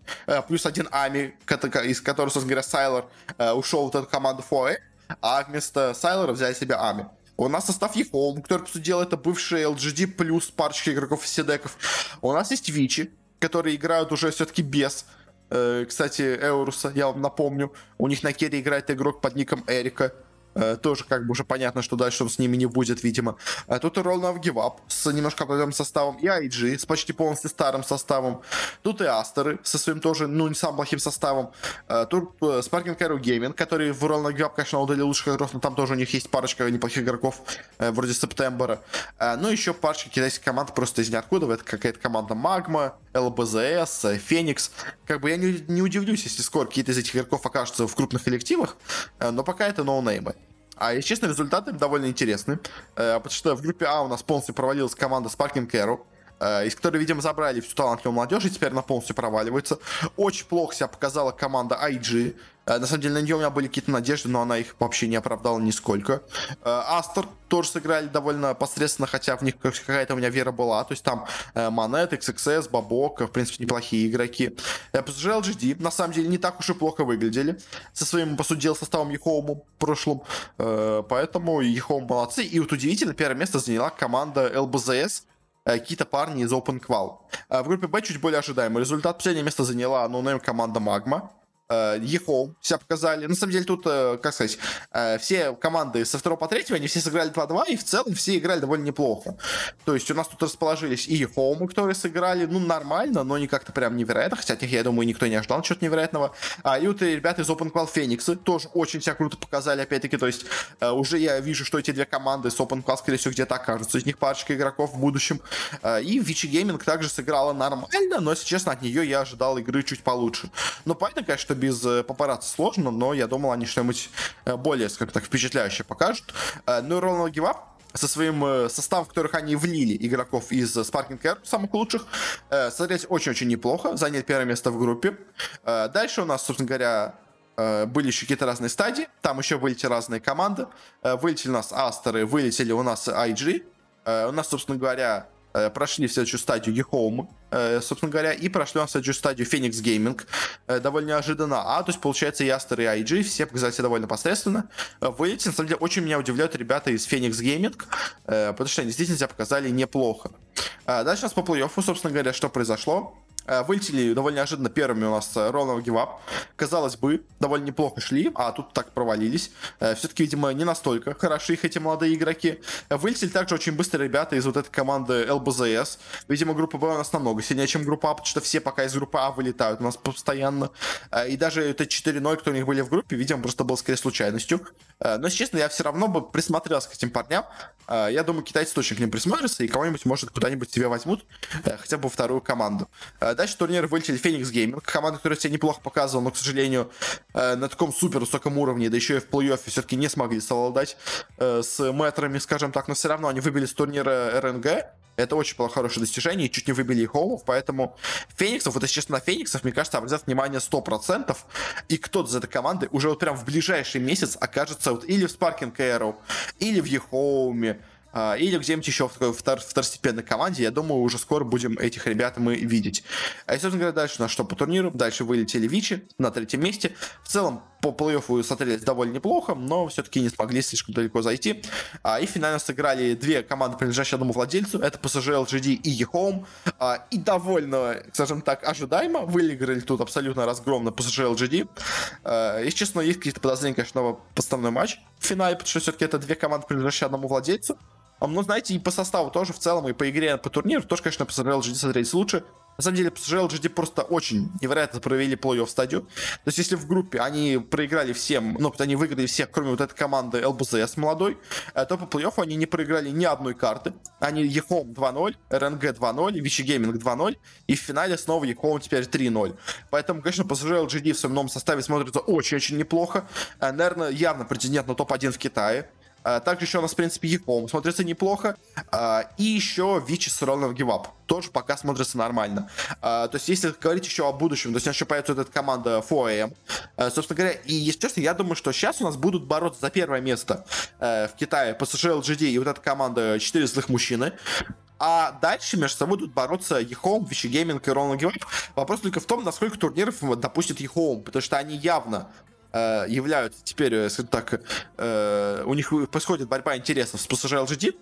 плюс один Ами, из которого, собственно говоря, Сайлор ушел в эту команду Фоэ, а вместо Сайлора взяли себе Ами. У нас состав Ехолм, который, по сути дела, это бывший LGD плюс парочка игроков из седеков. У нас есть Вичи, которые играют уже все-таки без э, кстати, Эуруса, я вам напомню. У них на керри играет игрок под ником Эрика. Тоже как бы уже понятно, что дальше он с ними не будет, видимо. Тут и Roll Now Give Up с немножко определенным составом, и IG с почти полностью старым составом. Тут и Астеры со своим тоже, ну, не самым плохим составом. Тут Sparking Arrow Gaming, который в Roll Now Give Up, конечно, удали лучших игроков, но там тоже у них есть парочка неплохих игроков, вроде Септембера. Ну, еще парочка китайских команд просто из ниоткуда. Это какая-то команда Магма, ЛБЗС, Феникс. Как бы я не, не удивлюсь, если скоро какие-то из этих игроков окажутся в крупных коллективах, э, но пока это ноунеймы. А, если честно, результаты довольно интересны, э, потому что в группе А у нас полностью провалилась команда Sparking Arrow, из которой, видимо, забрали всю талантливую молодежь, и теперь она полностью проваливается. Очень плохо себя показала команда IG, Э, на самом деле на нее у меня были какие-то надежды, но она их вообще не оправдала нисколько. Э, Aster тоже сыграли довольно посредственно, хотя в них какая-то у меня вера была. То есть там Monet, XXS, BoBoKa, в принципе, неплохие игроки. PSG LGD на самом деле не так уж и плохо выглядели со своим, по сути дела, составом EHOME а прошлым. Э, поэтому EHOME молодцы. И вот удивительно, первое место заняла команда LBZS, какие-то парни из Open Qual. В группе Б чуть более ожидаемый результат. Последнее место заняла no-name команда Magma. EHOME себя показали. На самом деле тут, э, как сказать, э, все команды со второго по третьего, они все сыграли 2-2, и в целом все играли довольно неплохо. То есть у нас тут расположились и EHOME ы, которые сыграли, ну, нормально, но не как-то прям невероятно, хотя от них, я думаю, никто не ожидал чего-то невероятного. А, и вот и ребята из Open Qual Phoenix ы тоже очень себя круто показали, опять-таки, то есть э, уже я вижу, что эти две команды с Open Qual, скорее всего, где-то окажутся. Из них парочка игроков в будущем. И Вичи Гейминг также сыграла нормально, но, если честно, от нее я ожидал игры чуть получше. Но понятно, конечно, без э, папарацци сложно, но я думал, они что-нибудь э, более, как так, впечатляющее покажут. Э, ну и Ronald Give со своим составом, в которых они влили игроков из Sparking Air, самых лучших, смотреть очень-очень неплохо, заняли первое место в группе. Дальше у нас, собственно говоря, были еще какие-то разные стадии, там еще вылетели разные команды, вылетели у нас Астеры, вылетели у нас IG, у нас, собственно говоря, прошли в следующую стадию E-Home, э, собственно говоря, и прошли на следующую стадию Phoenix Gaming, э, довольно неожиданно. А, то есть, получается, Ястер и IG, все показали себя довольно посредственно. Вылетели, на самом деле, очень меня удивляют ребята из Phoenix Gaming, потому что они действительно себя показали неплохо. Дальше у нас по плей-оффу, собственно говоря, что произошло. Э, вылетели довольно неожиданно первыми у нас Ронов Гивап. Казалось бы, довольно неплохо шли, а тут так провалились. Э, Все-таки, видимо, не настолько хороши их эти молодые игроки. Вылетели также очень быстро ребята из вот этой команды ЛБЗС. Видимо, группа Б у нас намного сильнее, чем группа А, потому что все пока из группы А вылетают у нас постоянно. Э, и даже это 4-0, кто у них были в группе, видимо, просто был скорее случайностью. Но, честно, я все равно бы присмотрелся к этим парням. Я думаю, китайцы точно к ним присмотрятся, и кого-нибудь, может, куда-нибудь себе возьмут, хотя бы вторую команду. Дальше турнир вылетели Phoenix Gaming, команда, которая себя неплохо показывала, но, к сожалению, э, на таком супер высоком уровне, да еще и в плей-оффе все-таки не смогли совладать э, с мэтрами, скажем так, но все равно они выбили с турнира RNG, это очень было хорошее достижение, и чуть не выбили EHOME ов, поэтому Фениксов, вот если честно, на Фениксов, мне кажется, обратят внимание 100%, и кто-то из этой команды уже вот прям в ближайший месяц окажется вот или в Sparking Arrow, или в EHOME, а, или где-нибудь еще в такой втор второстепенной команде. Я думаю, уже скоро будем этих ребят мы видеть. А, и, собственно говоря, дальше у нас что по турниру? Дальше вылетели Вичи на третьем месте. В целом, по плей-оффу смотрелись довольно неплохо, но все-таки не смогли слишком далеко зайти. А, и финально сыграли две команды, принадлежащие одному владельцу. Это PSG LGD и eHome. А, и довольно, скажем так, ожидаемо выиграли тут абсолютно разгромно PSG LGD. А, если честно, есть какие-то подозрения, конечно, на подставной матч в финале, потому что все-таки это две команды, принадлежащие одному владельцу. Ну, знаете, и по составу тоже в целом, и по игре, по турниру тоже, конечно, PSG LGD смотреть лучше. На самом деле, PSG LGD просто очень невероятно провели плей-офф стадию. То есть, если в группе они проиграли всем, ну, они выиграли всех, кроме вот этой команды LBZS молодой, э, то по плей-оффу они не проиграли ни одной карты. Они EHOME 2-0, RNG 2-0, Vichy Gaming 2-0, и в финале снова EHOME теперь 3-0. Поэтому, конечно, PSG LGD в своем новом составе смотрится очень-очень неплохо. Э, наверное, явно претендент на топ-1 в Китае. А, также еще у нас, в принципе, Яком смотрится неплохо. А, и еще Вичи с Ронов Гивап. Тоже пока смотрится нормально. А, то есть, если говорить еще о будущем, то есть, еще появится эта команда 4AM. Собственно говоря, и, если честно, я думаю, что сейчас у нас будут бороться за первое место в Китае PSG, LGD и вот эта команда 4 злых мужчины. А дальше между собой будут бороться Ехоум, Вичи Гейминг и Гейминг. Вопрос только в том, насколько турниров допустит Ехоум, потому что они явно э, являются теперь, э, скажем так, э, у них происходит борьба интересов с PSG LGD,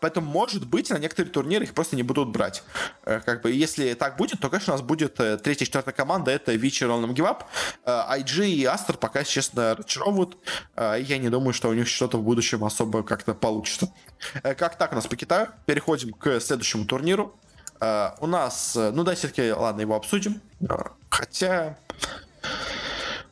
Поэтому, может быть, на некоторые турниры их просто не будут брать. Как бы, если так будет, то, конечно, у нас будет э, третья, четвертая команда, это Вичи, Ролном Гивап. IG и Астер пока, честно, разочаровывают. Я не думаю, что у них что-то в будущем особо как-то получится. Как так у нас по Китаю? Переходим к следующему турниру. У нас, ну да, все-таки, ладно, его обсудим. Хотя,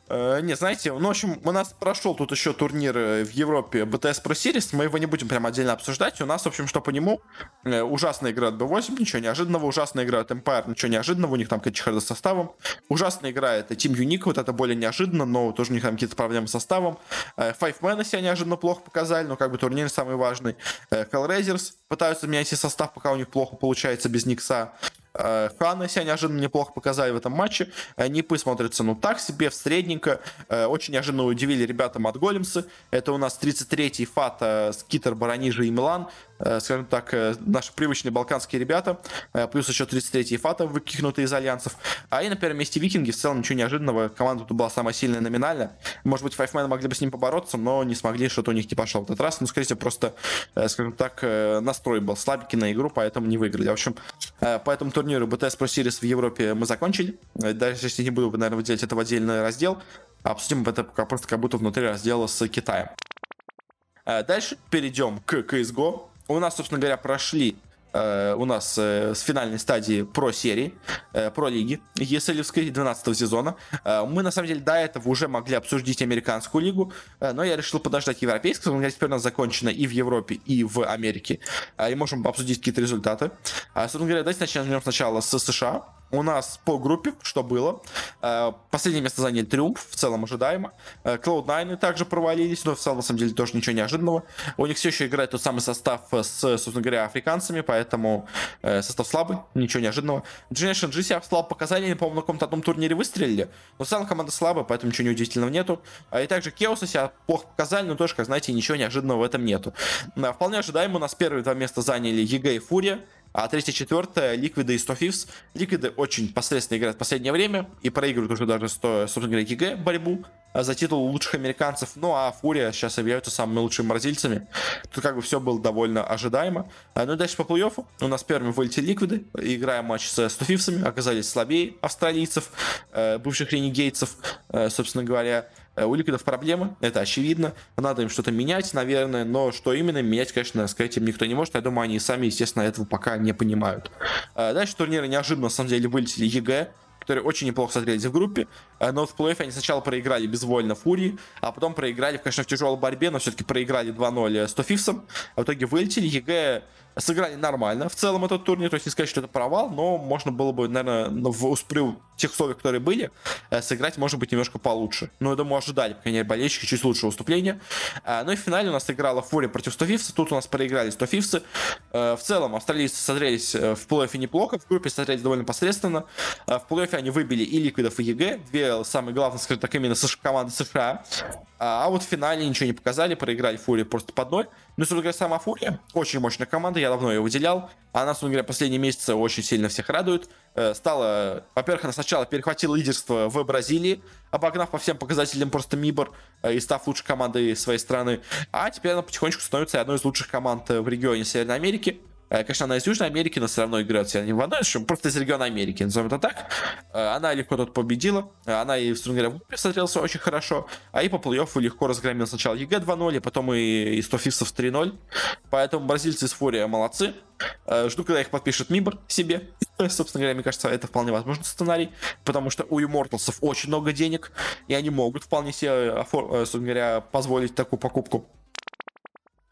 не, знаете, ну, в общем, у нас прошел тут еще турнир э, в Европе BTS Pro Series, мы его не будем прям отдельно обсуждать, у нас, в общем, что по нему, э, ужасная игра от B8, ничего неожиданного, ужасная игра от Empire, ничего неожиданного, у них там какие-то чехарды с составом, ужасная игра это Team Unique, вот это более неожиданно, но тоже у них там какие-то проблемы с составом, Five Man себя неожиданно плохо показали, но как бы турнир самый важный, Hellraisers пытаются менять себе состав, пока у них плохо получается без Никса, Э, Ханы себя неожиданно неплохо показали в этом матче. Нипы смотрятся, ну, так себе, в средненько. Э, очень неожиданно удивили ребята от Големсы. Это у нас 33-й Фата, Скитер, Баранижа и Милан. Э, скажем так, наши привычные балканские ребята. Плюс еще 33-й Фата, выкинутые из альянсов. А и на первом Викинги. В целом ничего неожиданного. Команда тут была самая сильная номинально. Может быть, Файфмен могли бы с ним побороться, но не смогли, что-то у них не пошло в этот раз. Ну, скорее всего, просто, скажем так, настрой был слабенький на игру, поэтому не выиграли. В общем, поэтому турнир турниры BTS Pro Series в Европе мы закончили. Даже если не буду, наверное, выделять это в отдельный раздел. Обсудим это просто как будто внутри раздела с Китаем. Э, дальше перейдем к CSGO. У нас, собственно говоря, прошли э, у нас э, с финальной стадии про серии, э, про лиги ESL 12 сезона. Э, мы, на самом деле, до этого уже могли обсудить американскую лигу, э, но я решил подождать европейскую. У меня теперь у нас закончено и в Европе, и в Америке. Э, и можем обсудить какие-то результаты. Э, собственно говоря, давайте начнем сначала с США у нас по группе, что было. Э, последнее место заняли Триумф, в целом ожидаемо. Cloud9 также провалились, но в целом, на самом деле, тоже ничего неожиданного. У них все еще играет тот самый состав с, собственно говоря, африканцами, поэтому э, состав слабый, ничего неожиданного. Generation G себя слабо показали, по-моему, на каком-то одном турнире выстрелили, но в целом команда слабая, поэтому ничего неудивительного нету. И также Chaos себя плохо показали, но тоже, как знаете, ничего неожиданного в этом нету. Вполне ожидаемо у нас первые два места заняли EG и FURIA. А третье, четвертое, Liquid ы и 100 Thieves. Liquid ы очень посредственно играют в последнее время и проигрывают уже даже 100, собственно говоря, EG борьбу за титул лучших американцев. Ну а FURIA сейчас являются самыми лучшими бразильцами. Тут как бы все было довольно ожидаемо. А, ну и дальше по плей-оффу. У нас первыми вылетели Liquid ы. Играем матч с 100 Thieves 'ами. Оказались слабее австралийцев, э, бывших ренегейцев, э, собственно говоря. Э, у Liquid ов проблемы, это очевидно. Надо им что-то менять, наверное, но что именно менять, конечно, сказать им никто не может. Я думаю, они сами, естественно, этого пока не понимают. Э, дальше турниры неожиданно, на самом деле, вылетели EG которые очень неплохо смотрелись в группе. Э, но в плей они сначала проиграли безвольно Фурии, а потом проиграли, конечно, в тяжелой борьбе, но все-таки проиграли 2-0 100 Thieves ом. А в итоге вылетели. EG сыграли нормально в целом этот турнир, то есть не сказать, что это провал, но можно было бы, наверное, в, при тех условиях, которые были, э, сыграть, может быть, немножко получше. Но я думаю, ожидали, по крайней мере, болельщики чуть лучше выступления. Э, ну и в финале у нас играла FURIA против 100 Thieves а, тут у нас проиграли 100 Thieves ы. Э, в целом, австралийцы смотрелись в плей-оффе неплохо, в группе смотрелись довольно посредственно. В плей-оффе они выбили и Liquid ов, и EG, две самые главные, скажем так, именно команды США. А вот в финале ничего не показали, проиграли FURIA просто под ноль. Ну, собственно говоря, сама FURIA, очень мощная команда, я давно ее выделял. Она, собственно говоря, последние месяцы очень сильно всех радует. Э, стала, во-первых, она сначала перехватила лидерство в Бразилии, обогнав по всем показателям просто MIBR э, и став лучшей командой своей страны. А теперь она потихонечку становится одной из лучших команд в регионе Северной Америки. Э, конечно, она из Южной Америки, но все равно играет себя не в одной, просто из региона Америки, назовем это так. Э, она легко тут победила, она и, в смотрелась очень хорошо, а и по плей-оффу легко разгромила сначала EG 2-0, а потом и, и 100 Thieves ов 3-0. Поэтому бразильцы из FURIA молодцы. Э, жду, когда их подпишет MIBR себе. Собственно говоря, мне кажется, это вполне возможный сценарий, потому что у Immortals ов очень много денег, и они могут вполне себе, собственно говоря, позволить такую покупку.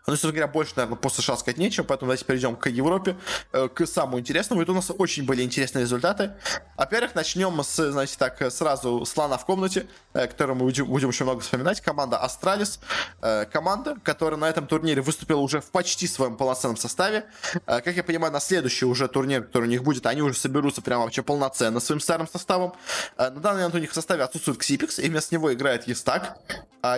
Ну, собственно говоря, больше, наверное, по США сказать нечего, поэтому давайте перейдем к Европе, э, к самому интересному. И тут у нас очень были интересные результаты. Во-первых, начнем с, знаете, так, сразу слона в комнате, э, которую мы будем, еще много вспоминать. Команда Astralis. Э, команда, которая на этом турнире выступила уже в почти своем полноценном составе. Как я понимаю, на следующий уже турнир, который у них будет, они уже соберутся прямо вообще полноценно своим старым составом. На данный момент у них в составе отсутствует Ксипикс, и вместо него играет Естак.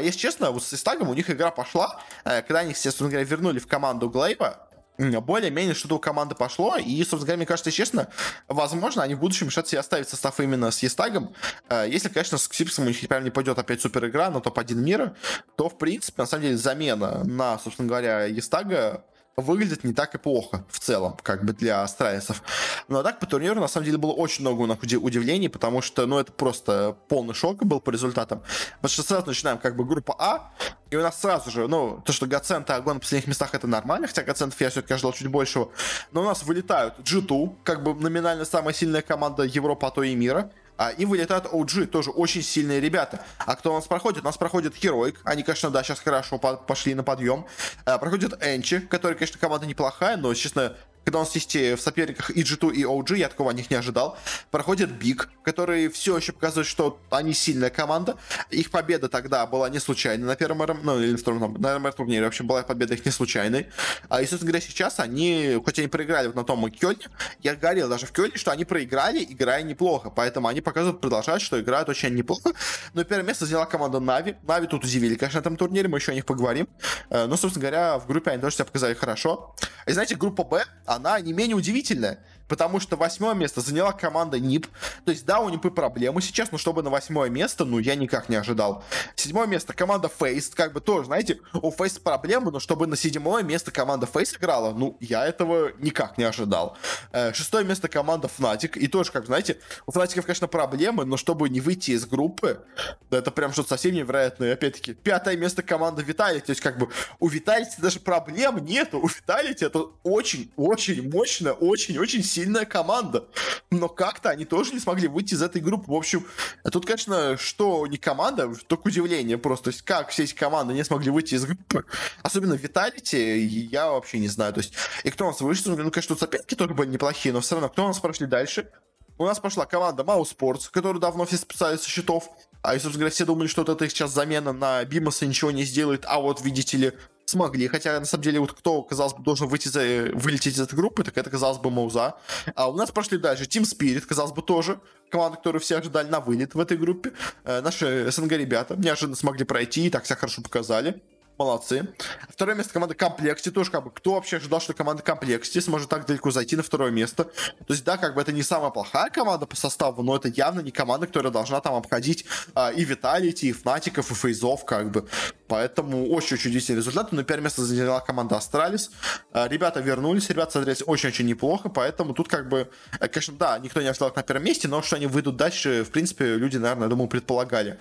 Если честно, вот с Естагом у них игра пошла, когда они все собственно говоря, вернули в команду Глейба, более-менее что-то у команды пошло, и, собственно говоря, мне кажется, честно, возможно, они в будущем решат себе оставить состав именно с Естагом. Э, если, конечно, с Ксипсом у них прям не пойдет опять супер игра на топ-1 мира, то, в принципе, на самом деле, замена на, собственно говоря, Естага выглядит не так и плохо в целом, как бы для астралисов. Но так по турниру, на самом деле, было очень много у нас удивлений, потому что, ну, это просто полный шок был по результатам. Потому что сразу начинаем как бы группа А, и у нас сразу же, ну, то, что Гацент и Огон на последних местах, это нормально, хотя Гацентов я все-таки ожидал чуть большего. Но у нас вылетают G2, как бы номинально самая сильная команда Европы, а то и мира. А, и вылетают OG, тоже очень сильные ребята. А кто у нас проходит? У нас проходит Heroic. Они, конечно, да, сейчас хорошо пошли на подъем. А, проходит Энчи, который, конечно, команда неплохая, но, честно, когда у нас есть в соперниках и G2, и OG, я такого от них не ожидал. Проходит Big, который все еще показывает, что они сильная команда. Их победа тогда была не случайной на первом РМ, ну или на втором, на РМР турнире. В общем, была победа их не случайной. А, и, собственно говоря, сейчас они, хоть они проиграли вот на том Кёльне, я говорил даже в Кёльне, что они проиграли, играя неплохо. Поэтому они показывают, продолжают, что играют очень неплохо. Но первое место заняла команда Na’Vi. Na’Vi тут удивили, конечно, на этом турнире, мы еще о них поговорим. Э, но, собственно говоря, в группе они тоже себя показали хорошо. И знаете, группа Б, она не менее удивительная потому что восьмое место заняла команда NiP. То есть, да, у NiP ы проблемы сейчас, но чтобы на восьмое место, ну, я никак не ожидал. Седьмое место команда FaZe, как бы тоже, знаете, у FaZe проблемы, но чтобы на седьмое место команда FaZe играла, ну, я этого никак не ожидал. Э, шестое место команда Fnatic, и тоже, как знаете, у Фнатиков, конечно, проблемы, но чтобы не выйти из группы, это прям что-то совсем невероятное. Опять-таки, пятое место команда Виталий, то есть, как бы, у Виталити даже проблем нету, у Виталити это очень-очень мощно, очень-очень сильная команда. Но как-то они тоже не смогли выйти из этой группы. В общем, тут, конечно, что не команда, только удивление просто. То есть, как все эти команды не смогли выйти из группы. Особенно Виталити, я вообще не знаю. То есть, и кто у нас вышел? Ну, конечно, тут соперники тоже были неплохие, но все равно, кто у нас прошли дальше? У нас пошла команда Sports, которую давно все списали со счетов. А и, собственно говоря, все думали, что вот это сейчас замена на Бимаса ничего не сделает. А вот, видите ли, смогли, хотя на самом деле вот кто, казалось бы, должен выйти за, вылететь из этой группы, так это, казалось бы, Мауза. А у нас прошли дальше Team Spirit, казалось бы, тоже команда, которую все ожидали на вылет в этой группе. Э, наши СНГ ребята неожиданно смогли пройти и так себя хорошо показали. Молодцы. Второе место команда Complexity. Тоже как бы, кто вообще ожидал, что команда Complexity сможет так далеко зайти на второе место. То есть, да, как бы это не самая плохая команда по составу, но это явно не команда, которая должна там обходить а, и Vitality, и Fnatic ов, и FaZe ов, как бы. Поэтому очень-очень удивительный результат. Но первое место заняла команда Astralis. А, ребята вернулись, ребята смотрелись очень-очень неплохо, поэтому тут как бы, э, конечно, да, никто не ожидал на первом месте, но что они выйдут дальше, в принципе, люди, наверное, я думаю, предполагали.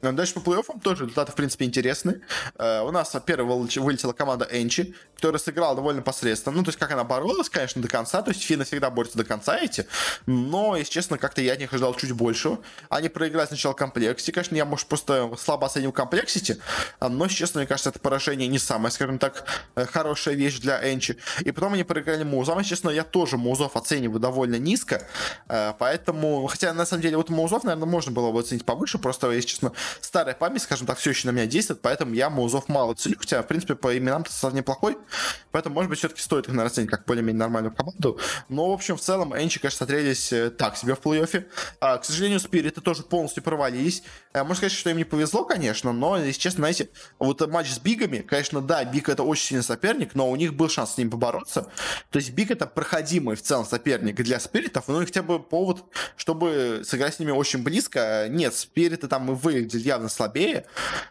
Дальше по плей-оффам тоже результаты, в принципе, интересны. Э, у нас первой вылетела команда ENCE, которая сыграла довольно посредственно. Ну, то есть, как она боролась, конечно, до конца. То есть, Финны всегда борются до конца эти. Но, если честно, как-то я от них ожидал чуть больше. Они проиграли сначала Complexity. Конечно, я, может, просто слабо оценил Complexity. Но, честно, мне кажется, это поражение не самое, скажем так, э, хорошая вещь для ENCE. И потом они проиграли Музам. Честно, я тоже Музов оцениваю довольно низко. Uh, поэтому, хотя, на самом деле, вот Музов, наверное, можно было бы оценить повыше. Просто, если честно, старая память, скажем так, все еще на меня действует, поэтому я Маузов мало ценю, хотя, в принципе, по именам-то состав неплохой, поэтому, может быть, все-таки стоит их, оценить как более-менее нормальную команду, но, в общем, в целом, Энчи, конечно, смотрелись э, так себе в плей-оффе. А, к сожалению, Спириты тоже полностью провалились. А, можно сказать, что им не повезло, конечно, но, если честно, знаете, вот матч с Бигами, конечно, да, Биг это очень сильный соперник, но у них был шанс с ним побороться. То есть BIG это проходимый в целом соперник для Spirit ов, но хотя бы повод, чтобы сыграть с ними очень близко. Нет, Spirit ы там и выглядели явно слабее.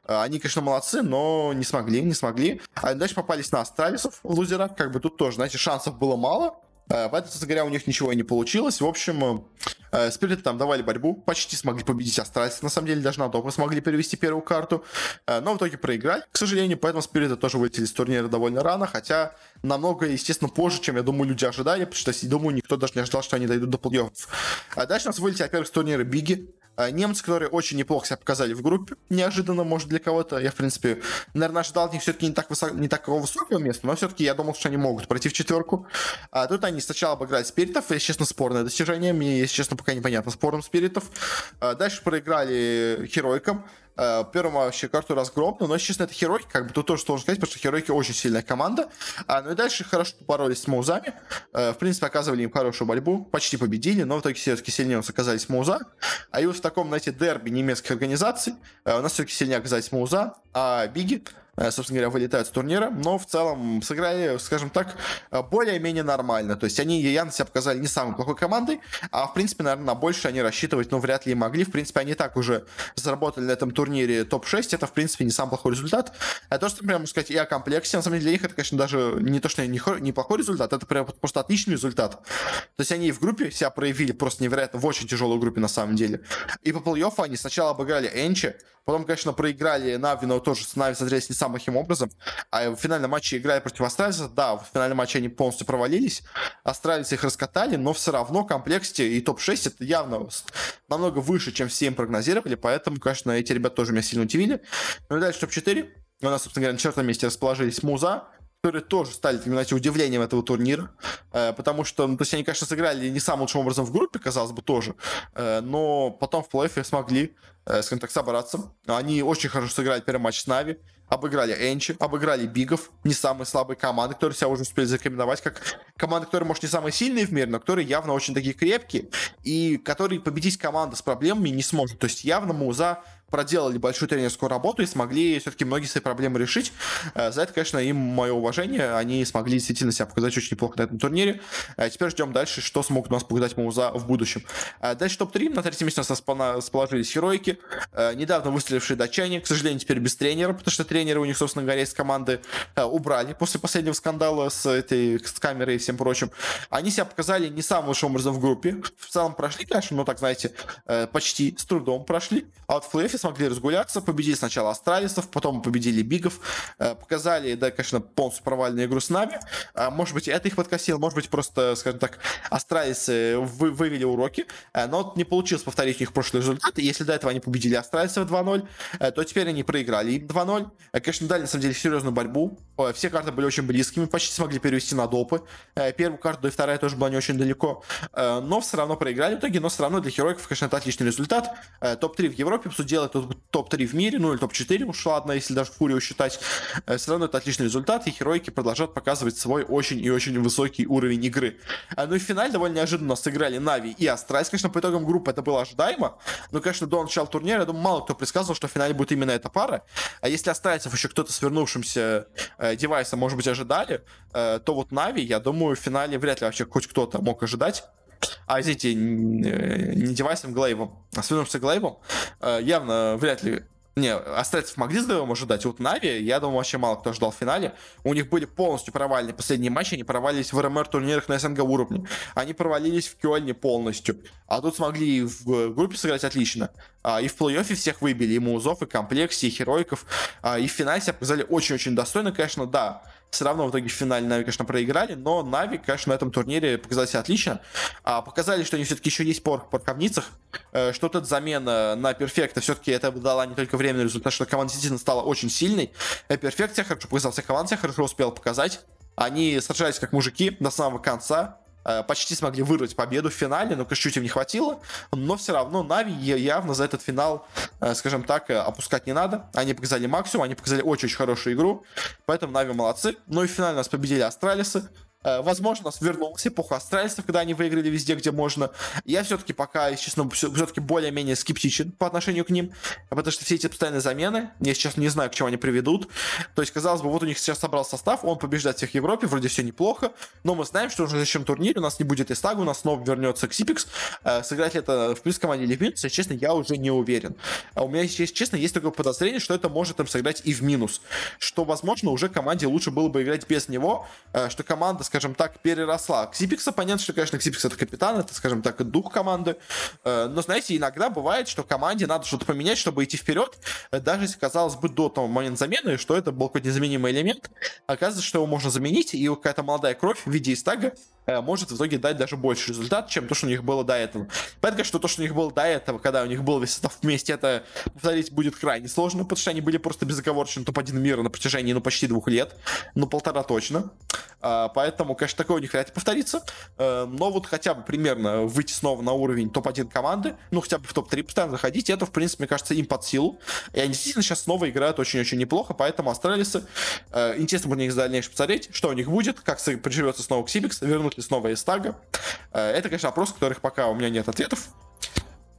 А, они, конечно, молодцы, но не смогли, не смогли. А дальше попались на Astralis ов в лузерах. Как бы тут тоже, знаете, шансов было мало. А, поэтому, кстати говоря, у них ничего не получилось. В общем, э, Spirit ы там давали борьбу, почти смогли победить Astralis. На самом деле, даже на доп смогли перевести первую карту. Э, но в итоге проиграли, к сожалению. Поэтому Spirit ы тоже вылетели с турнира довольно рано. Хотя намного, естественно, позже, чем, я думаю, люди ожидали. Потому что, я думаю, никто даже не ожидал, что они дойдут до плей-офф. А дальше у нас вылетели, во-первых, с турнира Биги. А, немцы, которые очень неплохо себя показали в группе, неожиданно, может, для кого-то. Я, в принципе, наверное, ожидал от них все-таки не, так высоко, не такого высокого места, но все-таки я думал, что они могут пройти в четверку. А тут они сначала обыграли спиритов, если честно, спорное достижение. Мне, если честно, пока непонятно спором спиритов. А дальше проиграли Херойкам. Э, первым вообще карту разгромную, но, честно, это Херойки, как бы тут тоже должен сказать, потому что Херойки очень сильная команда. А, ну и дальше хорошо боролись с Маузами. А, в принципе, оказывали им хорошую борьбу, почти победили, но в итоге все-таки сильнее у нас оказались Мауза. А и вот в таком, знаете, дерби немецких организаций а, у нас все-таки сильнее оказались Мауза, а Биги э, собственно говоря, вылетают с турнира, но в целом сыграли, скажем так, более-менее нормально. То есть они явно себя показали не самой плохой командой, а в принципе, наверное, на больше они рассчитывать, ну, вряд ли могли. В принципе, они так уже заработали на этом турнире топ-6, это, в принципе, не самый плохой результат. А то, что, прям, можно сказать, и о комплексе, на самом деле, для них это, конечно, даже не то, что не, плохой результат, это прям просто отличный результат. То есть они в группе себя проявили просто невероятно в очень тяжелой группе на самом деле. И по плей они сначала обыграли Энчи, потом, конечно, проиграли Нави, но тоже с Нави смотрелись не самым плохим образом. А в финальном матче играли против Астралиса, да, в финальном матче они полностью провалились. Астралисы их раскатали, но все равно комплекте и топ-6 это явно намного выше, чем все им прогнозировали, поэтому, конечно, эти ребята тоже меня сильно удивили. Ну и дальше топ-4. У нас, собственно говоря, на четвертом месте расположились Муза, которые тоже стали, знаете, удивлением этого турнира, э, потому что, ну, то есть они, конечно, сыграли не самым лучшим образом в группе, казалось бы, тоже, э, но потом в плей-оффе смогли, э, скажем так, собраться. Они очень хорошо сыграли первый матч с Нави, обыграли Энчи, обыграли Бигов, не самые слабые команды, которые себя уже успели зарекомендовать как команды, которые, может, не самые сильные в мире, но которые явно очень такие крепкие, и которые победить команду с проблемами не сможет. То есть явно Муза проделали большую тренерскую работу и смогли все-таки многие свои проблемы решить. Э, за это, конечно, им мое уважение. Они смогли действительно себя показать очень неплохо на этом турнире. Э, теперь ждем дальше, что смогут у нас показать Мауза в будущем. Э, дальше топ-3. На третьем месте у нас расположились Херойки. Недавно выстрелившие датчане. К сожалению, теперь без тренера, потому что тренеры у них, собственно говоря, из команды убрали после последнего скандала с этой с камерой и всем прочим. Они себя показали не самым лучшим образом в группе. В целом прошли, конечно, но так, знаете, почти с трудом прошли. А вот в смогли разгуляться, победили сначала Астралисов, потом победили Бигов, э, показали, да, конечно, полностью провальную игру с нами. А, может быть, это их подкосило, может быть, просто, скажем так, Астралисы вы, вывели уроки, э, но не получилось повторить у них прошлый результат. Если до этого они победили Астралисов 2-0, э, то теперь они проиграли им 2-0. Конечно, дали, на самом деле, серьезную борьбу. Все карты были очень близкими, почти смогли перевести на допы. Первую карту, да и вторая тоже была не очень далеко. Но все равно проиграли в итоге, но все равно для Heroic ов, конечно, это отличный результат. Топ-3 в Европе, по делать топ-3 в мире, ну или топ-4 уж ладно, если даже Фурию считать. Э, Все равно это отличный результат, и Heroic и продолжают показывать свой очень и очень высокий уровень игры. А, ну и в финале довольно неожиданно сыграли Na’Vi и Astralis. Конечно, по итогам группы это было ожидаемо, но, конечно, до начала турнира, я думаю, мало кто предсказывал, что в финале будет именно эта пара. А если Astralis ов еще кто-то с вернувшимся э, Device ом, может быть, ожидали, э, то вот Нави, я думаю, в финале вряд ли вообще хоть кто-то мог ожидать а извините, не девайсом Глейвом, а с Windows Глейвом, э, явно вряд ли не, Астральцев могли здоровым ожидать. Вот Нави, я думаю, вообще мало кто ждал в финале. У них были полностью провальные последние матчи. Они провалились в РМР турнирах на СНГ уровне. Они провалились в Кёльне полностью. А тут смогли в группе сыграть отлично. А, и в плей-оффе всех выбили. И Музов, и Комплексе, и Херойков. А, и в финале себя показали очень-очень достойно. Конечно, да, все равно в итоге в финале Нави, конечно, проиграли, но Нави, конечно, на этом турнире показали себя отлично. А, показали, что они все-таки еще есть порох в порковницах, э, что тут замена на перфекта все-таки это дала не только временный результат, что команда действительно стала очень сильной. Э, перфект себя хорошо показал, вся команда себя хорошо успела показать. Они сражались как мужики до самого конца. Э, почти смогли вырвать победу в финале, но чуть-чуть им не хватило. Но все равно Нави явно за этот финал, э, скажем так, э, опускать не надо. Они показали максимум, они показали очень-очень хорошую игру. Поэтому Нави молодцы. Ну и в финале нас победили Астралисы. Э, возможно, нас вернулась эпоха астральцев, когда они выиграли везде, где можно. Я все-таки пока, если честно, все-таки более-менее скептичен по отношению к ним, потому что все эти постоянные замены, я сейчас не знаю, к чему они приведут. То есть, казалось бы, вот у них сейчас собрал состав, он побеждает всех в Европе, вроде все неплохо, но мы знаем, что уже следующем турнире у нас не будет Истагу, у нас снова вернется Ксипикс. Э, сыграть ли это в плюс команде или в минус, если честно, я уже не уверен. А у меня, если честно, есть такое подозрение, что это может им сыграть и в минус. Что, возможно, уже команде лучше было бы играть без него, э, что команда, скажем так, переросла. Ксипикса, понятно, что, конечно, Ксипикс это капитан, это, скажем так, дух команды. Э, но, знаете, иногда бывает, что команде надо что-то поменять, чтобы идти вперед, э, даже если, казалось бы, до того момента замены, что это был какой-то незаменимый элемент, оказывается, что его можно заменить, и какая-то молодая кровь в виде истага Э, может в итоге дать даже больше результат, чем то, что у них было до этого. Понятно, что то, что у них было до этого, когда у них был весь состав вместе, это повторить будет крайне сложно, потому что они были просто безоговорочно топ-1 мира на протяжении, ну, почти двух лет, ну, полтора точно. А, поэтому, конечно, такое у них вряд ли повторится. А, но вот хотя бы примерно выйти снова на уровень топ-1 команды, ну, хотя бы в топ-3 постоянно заходить, это, в принципе, мне кажется, им под силу. И они действительно сейчас снова играют очень-очень неплохо, поэтому Астралисы, а, интересно будет на них дальнейшее посмотреть, что у них будет, как приживется снова Ксибикс, вернут ли снова Эстага. Это, конечно, вопрос, которых пока у меня нет ответов.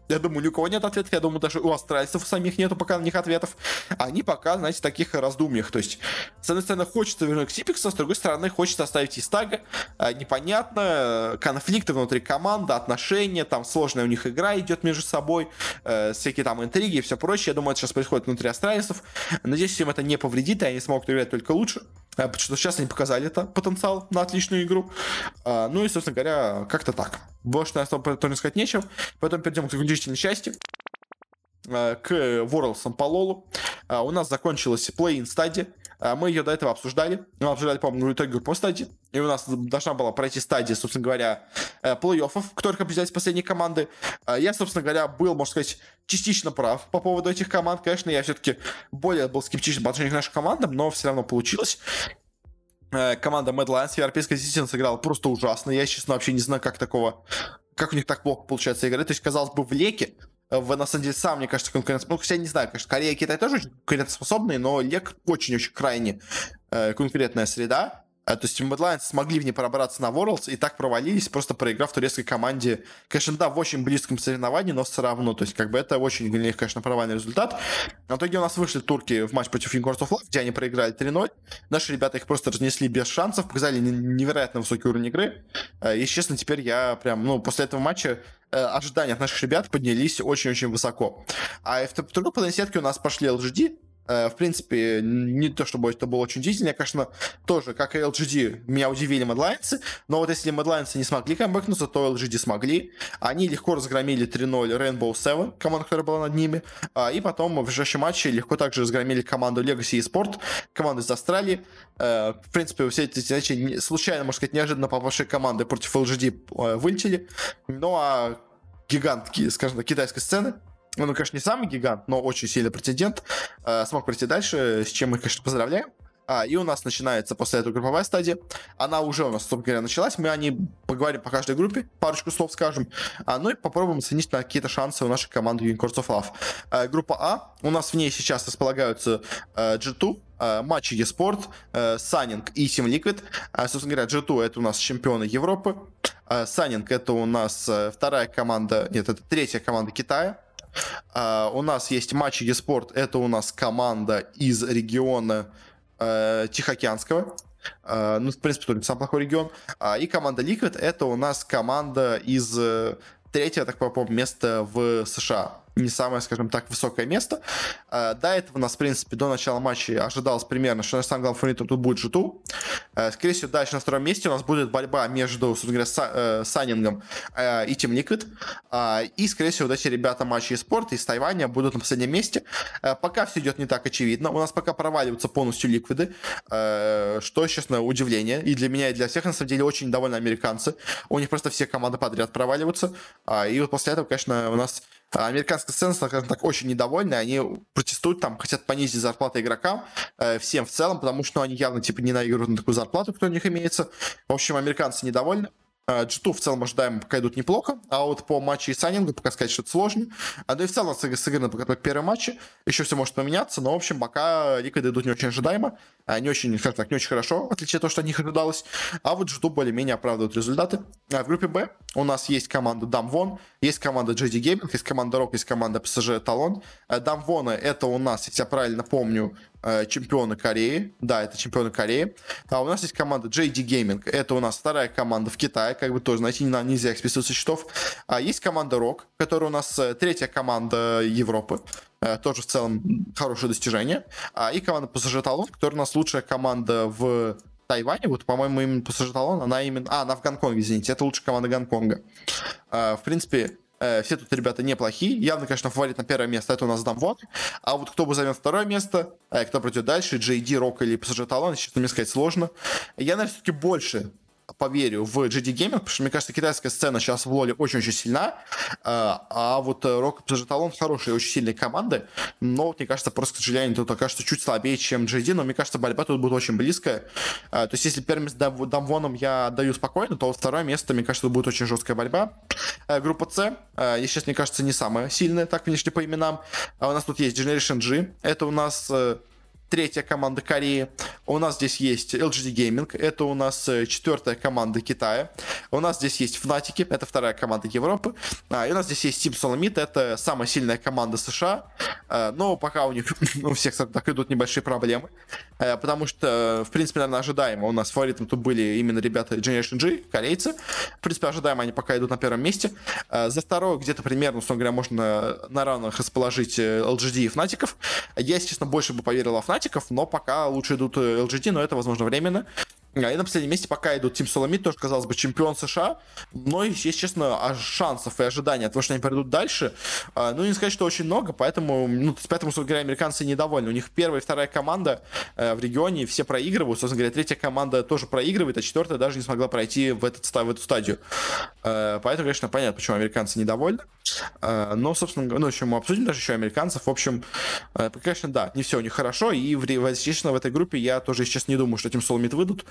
Я думаю, ни у кого нет ответов, я думаю, даже у австралийцев самих нету пока на них ответов. Они пока, знаете, таких раздумьях. То есть, с одной стороны, хочется вернуть Сипикса, с другой стороны, хочется оставить Истага. А, непонятно, конфликты внутри команды, отношения, там сложная у них игра идет между собой, э, всякие там интриги и все прочее. Я думаю, это сейчас происходит внутри австралийцев. Надеюсь, им это не повредит, и они смогут играть только лучше. Э, потому что сейчас они показали это потенциал на отличную игру. А, ну и, собственно говоря, как-то так. Больше на этом тоже сказать нечего. Потом перейдем к заключительной части э, к Worlds по Лолу. Э, у нас закончилась play-in стадия. Мы ее до этого обсуждали. Мы обсуждали, по-моему, итоги групповой стадии. И у нас должна была пройти стадия, собственно говоря, плей-оффов, в которых определялись последние команды. Я, собственно говоря, был, можно сказать, частично прав по поводу этих команд. Конечно, я все-таки более был скептичен по отношению к нашим командам, но все равно получилось. Э, команда Mad Lions в европейской системе сыграла просто ужасно. Я, честно, вообще не знаю, как такого... Как у них так плохо получается играть. То есть, казалось бы, в Леке, э, в, на самом деле, сам, мне кажется, конкурент... Ну, я не знаю, конечно, Корея и Китай тоже очень конкурентоспособные, но Лек очень-очень крайне э, конкурентная среда. А, то есть Mad смогли в ней пробраться на Worlds и так провалились, просто проиграв турецкой команде. Конечно, да, в очень близком соревновании, но все равно. То есть, как бы это очень для них, конечно, провальный результат. В итоге у нас вышли турки в матч против Unicorns of Love, где они проиграли 3-0. Наши ребята их просто разнесли без шансов, показали невероятно высокий уровень игры. А, и, честно, теперь я прям, ну, после этого матча э, ожидания от наших ребят поднялись очень-очень высоко. А в второй половине сетки у нас пошли LGD, Э, в принципе, не то чтобы это было очень удивительно, конечно, тоже, как и LGD, меня удивили Медлайнцы, но вот если Медлайнцы не смогли камбэкнуться, то LGD смогли. Они легко разгромили 3-0 Rainbow Seven, команда, которая была над ними, а, и потом в ближайшем матче легко также разгромили команду Legacy eSport, команду из Австралии. Э, в принципе, все эти задачи случайно, можно сказать, неожиданно попавшие команды против LGD э, вылетели. Ну а гигантки, скажем так, китайской сцены ну, конечно, не самый гигант, но очень сильный претендент, э, смог пройти дальше, с чем мы, конечно, поздравляем. А, и у нас начинается после этого групповая стадия. Она уже у нас, собственно говоря, началась. Мы о ней поговорим по каждой группе, парочку слов скажем. А, ну и попробуем оценить на какие-то шансы у нашей команды Unicorns of Love. А, группа А. У нас в ней сейчас располагаются а, G2, а, матчи eSport, а, Sunning и Team Liquid. А, собственно говоря, G2 это у нас чемпионы Европы. А, Sunning это у нас а, вторая команда, нет, это третья команда Китая. Uh, у нас есть матч eSport. Это у нас команда из региона uh, Тихоокеанского. Uh, ну, в принципе, тоже не самый плохой регион. Uh, и команда Liquid это у нас команда из uh, третьего, так по места в США не самое, скажем так, высокое место. А, до этого у нас, в принципе, до начала матча ожидалось примерно, что на самом главном фаворитом тут будет Житу. А, скорее всего, дальше на втором месте у нас будет борьба между, собственно говоря, э, Саннингом э, и Team. А, и, скорее всего, вот эти ребята матча спорта из Тайваня будут на последнем месте. Пока все идет не так очевидно. У нас пока проваливаются полностью ликвиды, что, честно, удивление. И для меня, и для всех, на самом деле, очень довольны американцы. У них просто все команды подряд проваливаются. И вот после этого, конечно, у нас американская сцена, скажем так, очень недовольны, они протестуют, там, хотят понизить зарплаты игрокам, э, всем в целом, потому что ну, они явно, типа, не наигрывают на такую зарплату, кто у них имеется. В общем, американцы недовольны. G2 в целом ожидаемо пока идут неплохо, а вот по матчу и Саннингу пока сказать, что это сложно. А да и в целом сыграно пока только первые матчи, еще все может поменяться, но в общем пока Ликвиды идут не очень ожидаемо, а не очень, скажем так, не очень хорошо, в отличие от того, что от них ожидалось. А вот G2 более-менее оправдывают результаты. А в группе Б у нас есть команда Дамвон, есть команда JD Gaming, есть команда Rock, есть команда PSG Talon. Дамвона это у нас, если я правильно помню, чемпионы Кореи. Да, это чемпионы Кореи. А у нас есть команда JD Gaming. Это у нас вторая команда в Китае. Как бы тоже, знаете, нельзя их списывать со счетов. А есть команда Rock, которая у нас э, третья команда Европы. Э, тоже в целом хорошее достижение. А, и команда PSG Talon, которая у нас лучшая команда в Тайване, вот, по-моему, именно PSG Talon, она именно... А, она в Гонконге, извините, это лучшая команда Гонконга. В принципе, Э, все тут ребята неплохие. Явно, конечно, фаворит на первое место это у нас Дамвон. А вот кто бы займет второе место, э, кто пройдет дальше, JD, Рок или PSG Talon, честно мне сказать, сложно. Я, наверное, все-таки больше поверю в GD Gaming, потому что, мне кажется, китайская сцена сейчас в Лоле очень-очень сильна, а, а вот Rock и Talon хорошие, очень сильные команды, но, мне кажется, просто, к сожалению, тут окажется чуть слабее, чем GD, но мне кажется, борьба тут будет очень близкая. А, то есть, если первое место Дамвоном я отдаю спокойно, то второе место, мне кажется, будет очень жесткая борьба. А, группа С, если сейчас, мне кажется, не самая сильная, так, внешне по именам. У нас тут есть Generation G, это у нас э, третья команда Кореи. У нас здесь есть LGD Gaming, это у нас э, четвертая команда Китая. У нас здесь есть Fnatic, это вторая команда Европы. А, и у нас здесь есть Team Solomid, это самая сильная команда США. А, но пока у них у всех так идут небольшие проблемы. А, потому что, в принципе, наверное, ожидаемо. У нас фаворитом тут были именно ребята Generation G, корейцы. В принципе, ожидаемо они пока идут на первом месте. А, за второе где-то примерно, условно говоря, можно на равных расположить LGD и Fnatic. Я, естественно, больше бы поверил во Fnatic, но пока лучше идут LGD, но это, возможно, временно. А, и на последнем месте пока идут Тим Соломит, тоже, казалось бы, чемпион США. Но, если честно, а шансов и ожиданий от того, что они пройдут дальше, а, ну, не сказать, что очень много, поэтому, ну, поэтому, собственно говоря, американцы недовольны. У них первая и вторая команда э, в регионе, все проигрывают. Собственно говоря, третья команда тоже проигрывает, а четвертая даже не смогла пройти в, этот, в эту стадию. Э, поэтому, конечно, понятно, почему американцы недовольны. Э, но, собственно, ну, еще мы обсудим даже еще американцев. В общем, конечно, да, не все у них хорошо. И, естественно, в этой группе я тоже, сейчас не думаю, что Тим Соломит выйдут.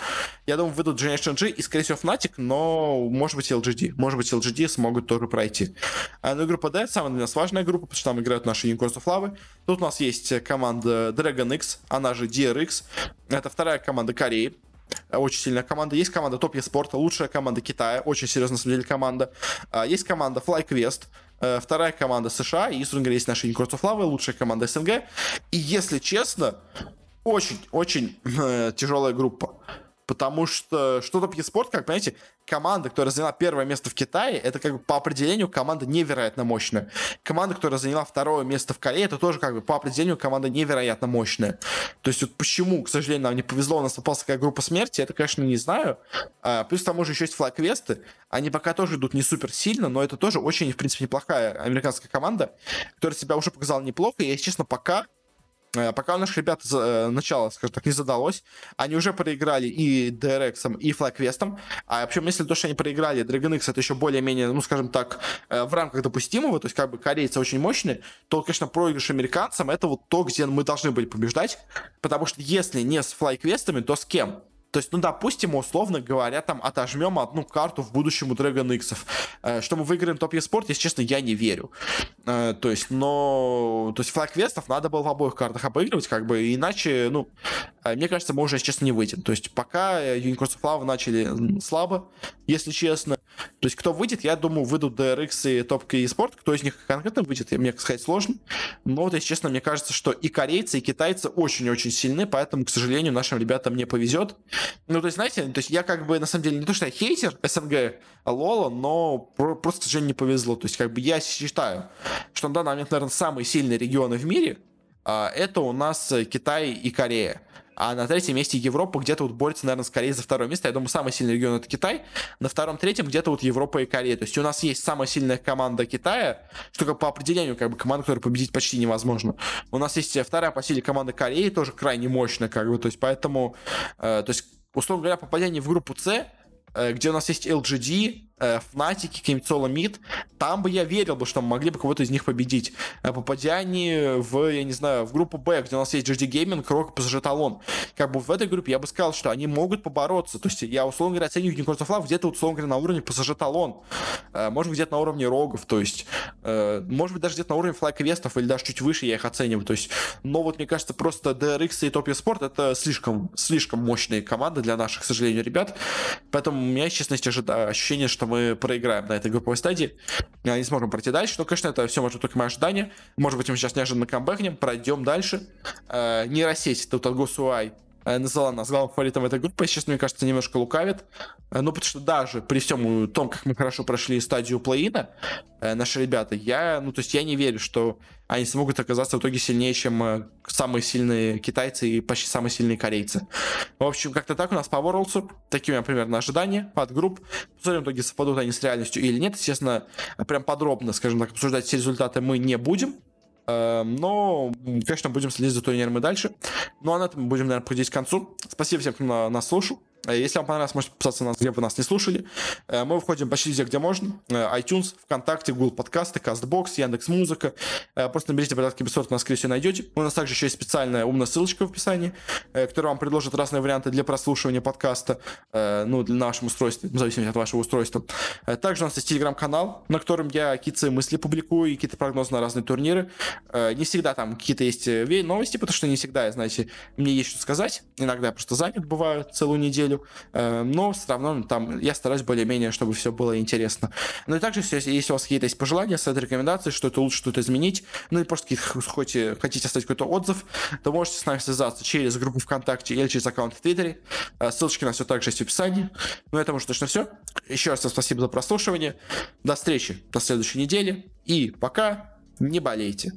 Я думаю, выйдут Generation G и, скорее всего, Fnatic, но, может быть, LGD. Может быть, LGD смогут тоже пройти. А, ну группа D, самая для нас важная группа, потому что там играют наши Unicorns of Lava. Тут у нас есть команда Dragon X, она же DRX. Это вторая команда Кореи. Очень сильная команда. Есть команда Top Sport, лучшая команда Китая, очень серьезная, на самом деле, команда. А, есть команда FlyQuest, э, вторая команда США, и, собственно говоря, есть Unicorns of Lava, лучшая команда СНГ. И, если честно, очень-очень э, тяжелая группа. Потому что что то спорт, как понимаете, команда, которая заняла первое место в Китае, это как бы по определению команда невероятно мощная. Команда, которая заняла второе место в Корее, это тоже как бы по определению команда невероятно мощная. То есть вот почему, к сожалению, нам не повезло, у нас попалась такая группа смерти, это, конечно, не знаю. А, плюс к тому же еще есть флаг-квесты. Они пока тоже идут не супер сильно, но это тоже очень, в принципе, неплохая американская команда, которая себя уже показала неплохо. И, если честно, пока пока у наших ребят э, начало, скажем так, не задалось, они уже проиграли и DRX, и FlagQuest. А причем, если то, что они проиграли, Dragon X это еще более-менее, ну, скажем так, э, в рамках допустимого, то есть как бы корейцы очень мощные, то, конечно, проигрыш американцам это вот то, где мы должны были побеждать. Потому что если не с FlyQuest, то с кем? То есть, ну, допустим, условно говоря, там отожмем одну карту в будущем у Dragon X. Э, что мы выиграем топ спорт, если честно, я не верю. Э, то есть, но... То есть, флаг квестов надо было в обоих картах обыгрывать, как бы, иначе, ну, э, мне кажется, мы уже, если честно, не выйдем. То есть, пока Unicorns of Lava начали слабо, если честно. То есть, кто выйдет, я думаю, выйдут DRX и топ спорт. Кто из них конкретно выйдет, мне сказать сложно. Но вот, если честно, мне кажется, что и корейцы, и китайцы очень-очень сильны, поэтому, к сожалению, нашим ребятам не повезет. Ну, то есть, знаете, то есть я как бы, на самом деле, не то, что я хейтер СНГ Лола, но просто, к сожалению, не повезло. То есть, как бы я считаю, что на данный момент, наверное, самые сильные регионы в мире а, это у нас Китай и Корея. А на третьем месте Европа где-то вот борется, наверное, скорее за второе место. Я думаю, самый сильный регион это Китай. На втором-третьем где-то вот Европа и Корея. То есть у нас есть самая сильная команда Китая, что как по определению как бы команда, которую победить почти невозможно. У нас есть вторая по силе команда Кореи, тоже крайне мощная, как бы. То есть поэтому, э, то есть условно говоря, попадение в группу С, э, где у нас есть LGD, э, Fnatic, какие-нибудь Mid, там бы я верил бы, что мы могли бы кого-то из них победить. Э, попадя они в, я не знаю, в группу Б, где у нас есть GD Gaming, Rock, PSG Talon. Как бы в этой группе я бы сказал, что они могут побороться. То есть я, условно говоря, оцениваю Unicorns of Love где-то, условно говоря, на уровне PSG Talon. Э, может быть, где-то на уровне Рогов, то есть, может быть, даже где-то на уровне флайквестов или даже чуть выше я их оцениваю. То есть, но вот мне кажется, просто DRX и Topia Sport это слишком, слишком мощные команды для наших, к сожалению, ребят. Поэтому у меня, честно, есть ощущение, что мы проиграем на этой групповой стадии, не сможем пройти дальше. Но, конечно, это все может только мои ожидания. Может быть, мы сейчас неожиданно камбэкнем, пройдем дальше. Э, нейросеть тут от Госуай э, назвала нас главным фаворитом этой группы. Сейчас, мне кажется, немножко лукавит. Ну, потому что даже при всем том, как мы хорошо прошли стадию плей-ина, наши ребята, я, ну, то есть я не верю, что они смогут оказаться в итоге сильнее, чем э, самые сильные китайцы и почти самые сильные корейцы. В общем, как-то так у нас по Worlds. Такие у меня примерно ожидания от групп. Посмотрим, в итоге совпадут они с реальностью или нет. Естественно, прям подробно, скажем так, обсуждать все результаты мы не будем. Эм, но, конечно, будем следить за турниром и дальше. Ну а на этом мы будем, наверное, подходить к концу. Спасибо всем, кто нас слушал. Э, если вам понравилось, можете подписаться на нас, где бы нас не слушали. Э, мы выходим почти везде, где можно. iTunes, ВКонтакте, Google подкасты, CastBox, Яндекс Музыка. Просто наберите «Бородатки Бессорт», нас, скорее всего, найдете. У нас также еще есть специальная умная ссылочка в описании, которая вам предложит разные варианты для прослушивания подкаста, ну, для нашего устройства, в зависимости от вашего устройства. Также у нас есть телеграм-канал, на котором я какие-то мысли публикую, какие-то прогнозы на разные турниры. Не всегда там какие-то есть новости, потому что не всегда, знаете, мне есть что сказать. Иногда я просто занят бываю целую неделю, э, но все равно там я стараюсь более-менее, чтобы все было интересно. Ну и также, если у вас какие-то есть пожелания, совет рекомендации, что это лучше что-то изменить, ну и просто хотите, хотите оставить какой-то отзыв, то можете с нами связаться через группу ВКонтакте или через аккаунт в Твиттере. Э, ссылочки на все также есть в описании. Ну, это уже точно все. Еще раз спасибо за прослушивание. До встречи до следующей недели. И пока не болейте.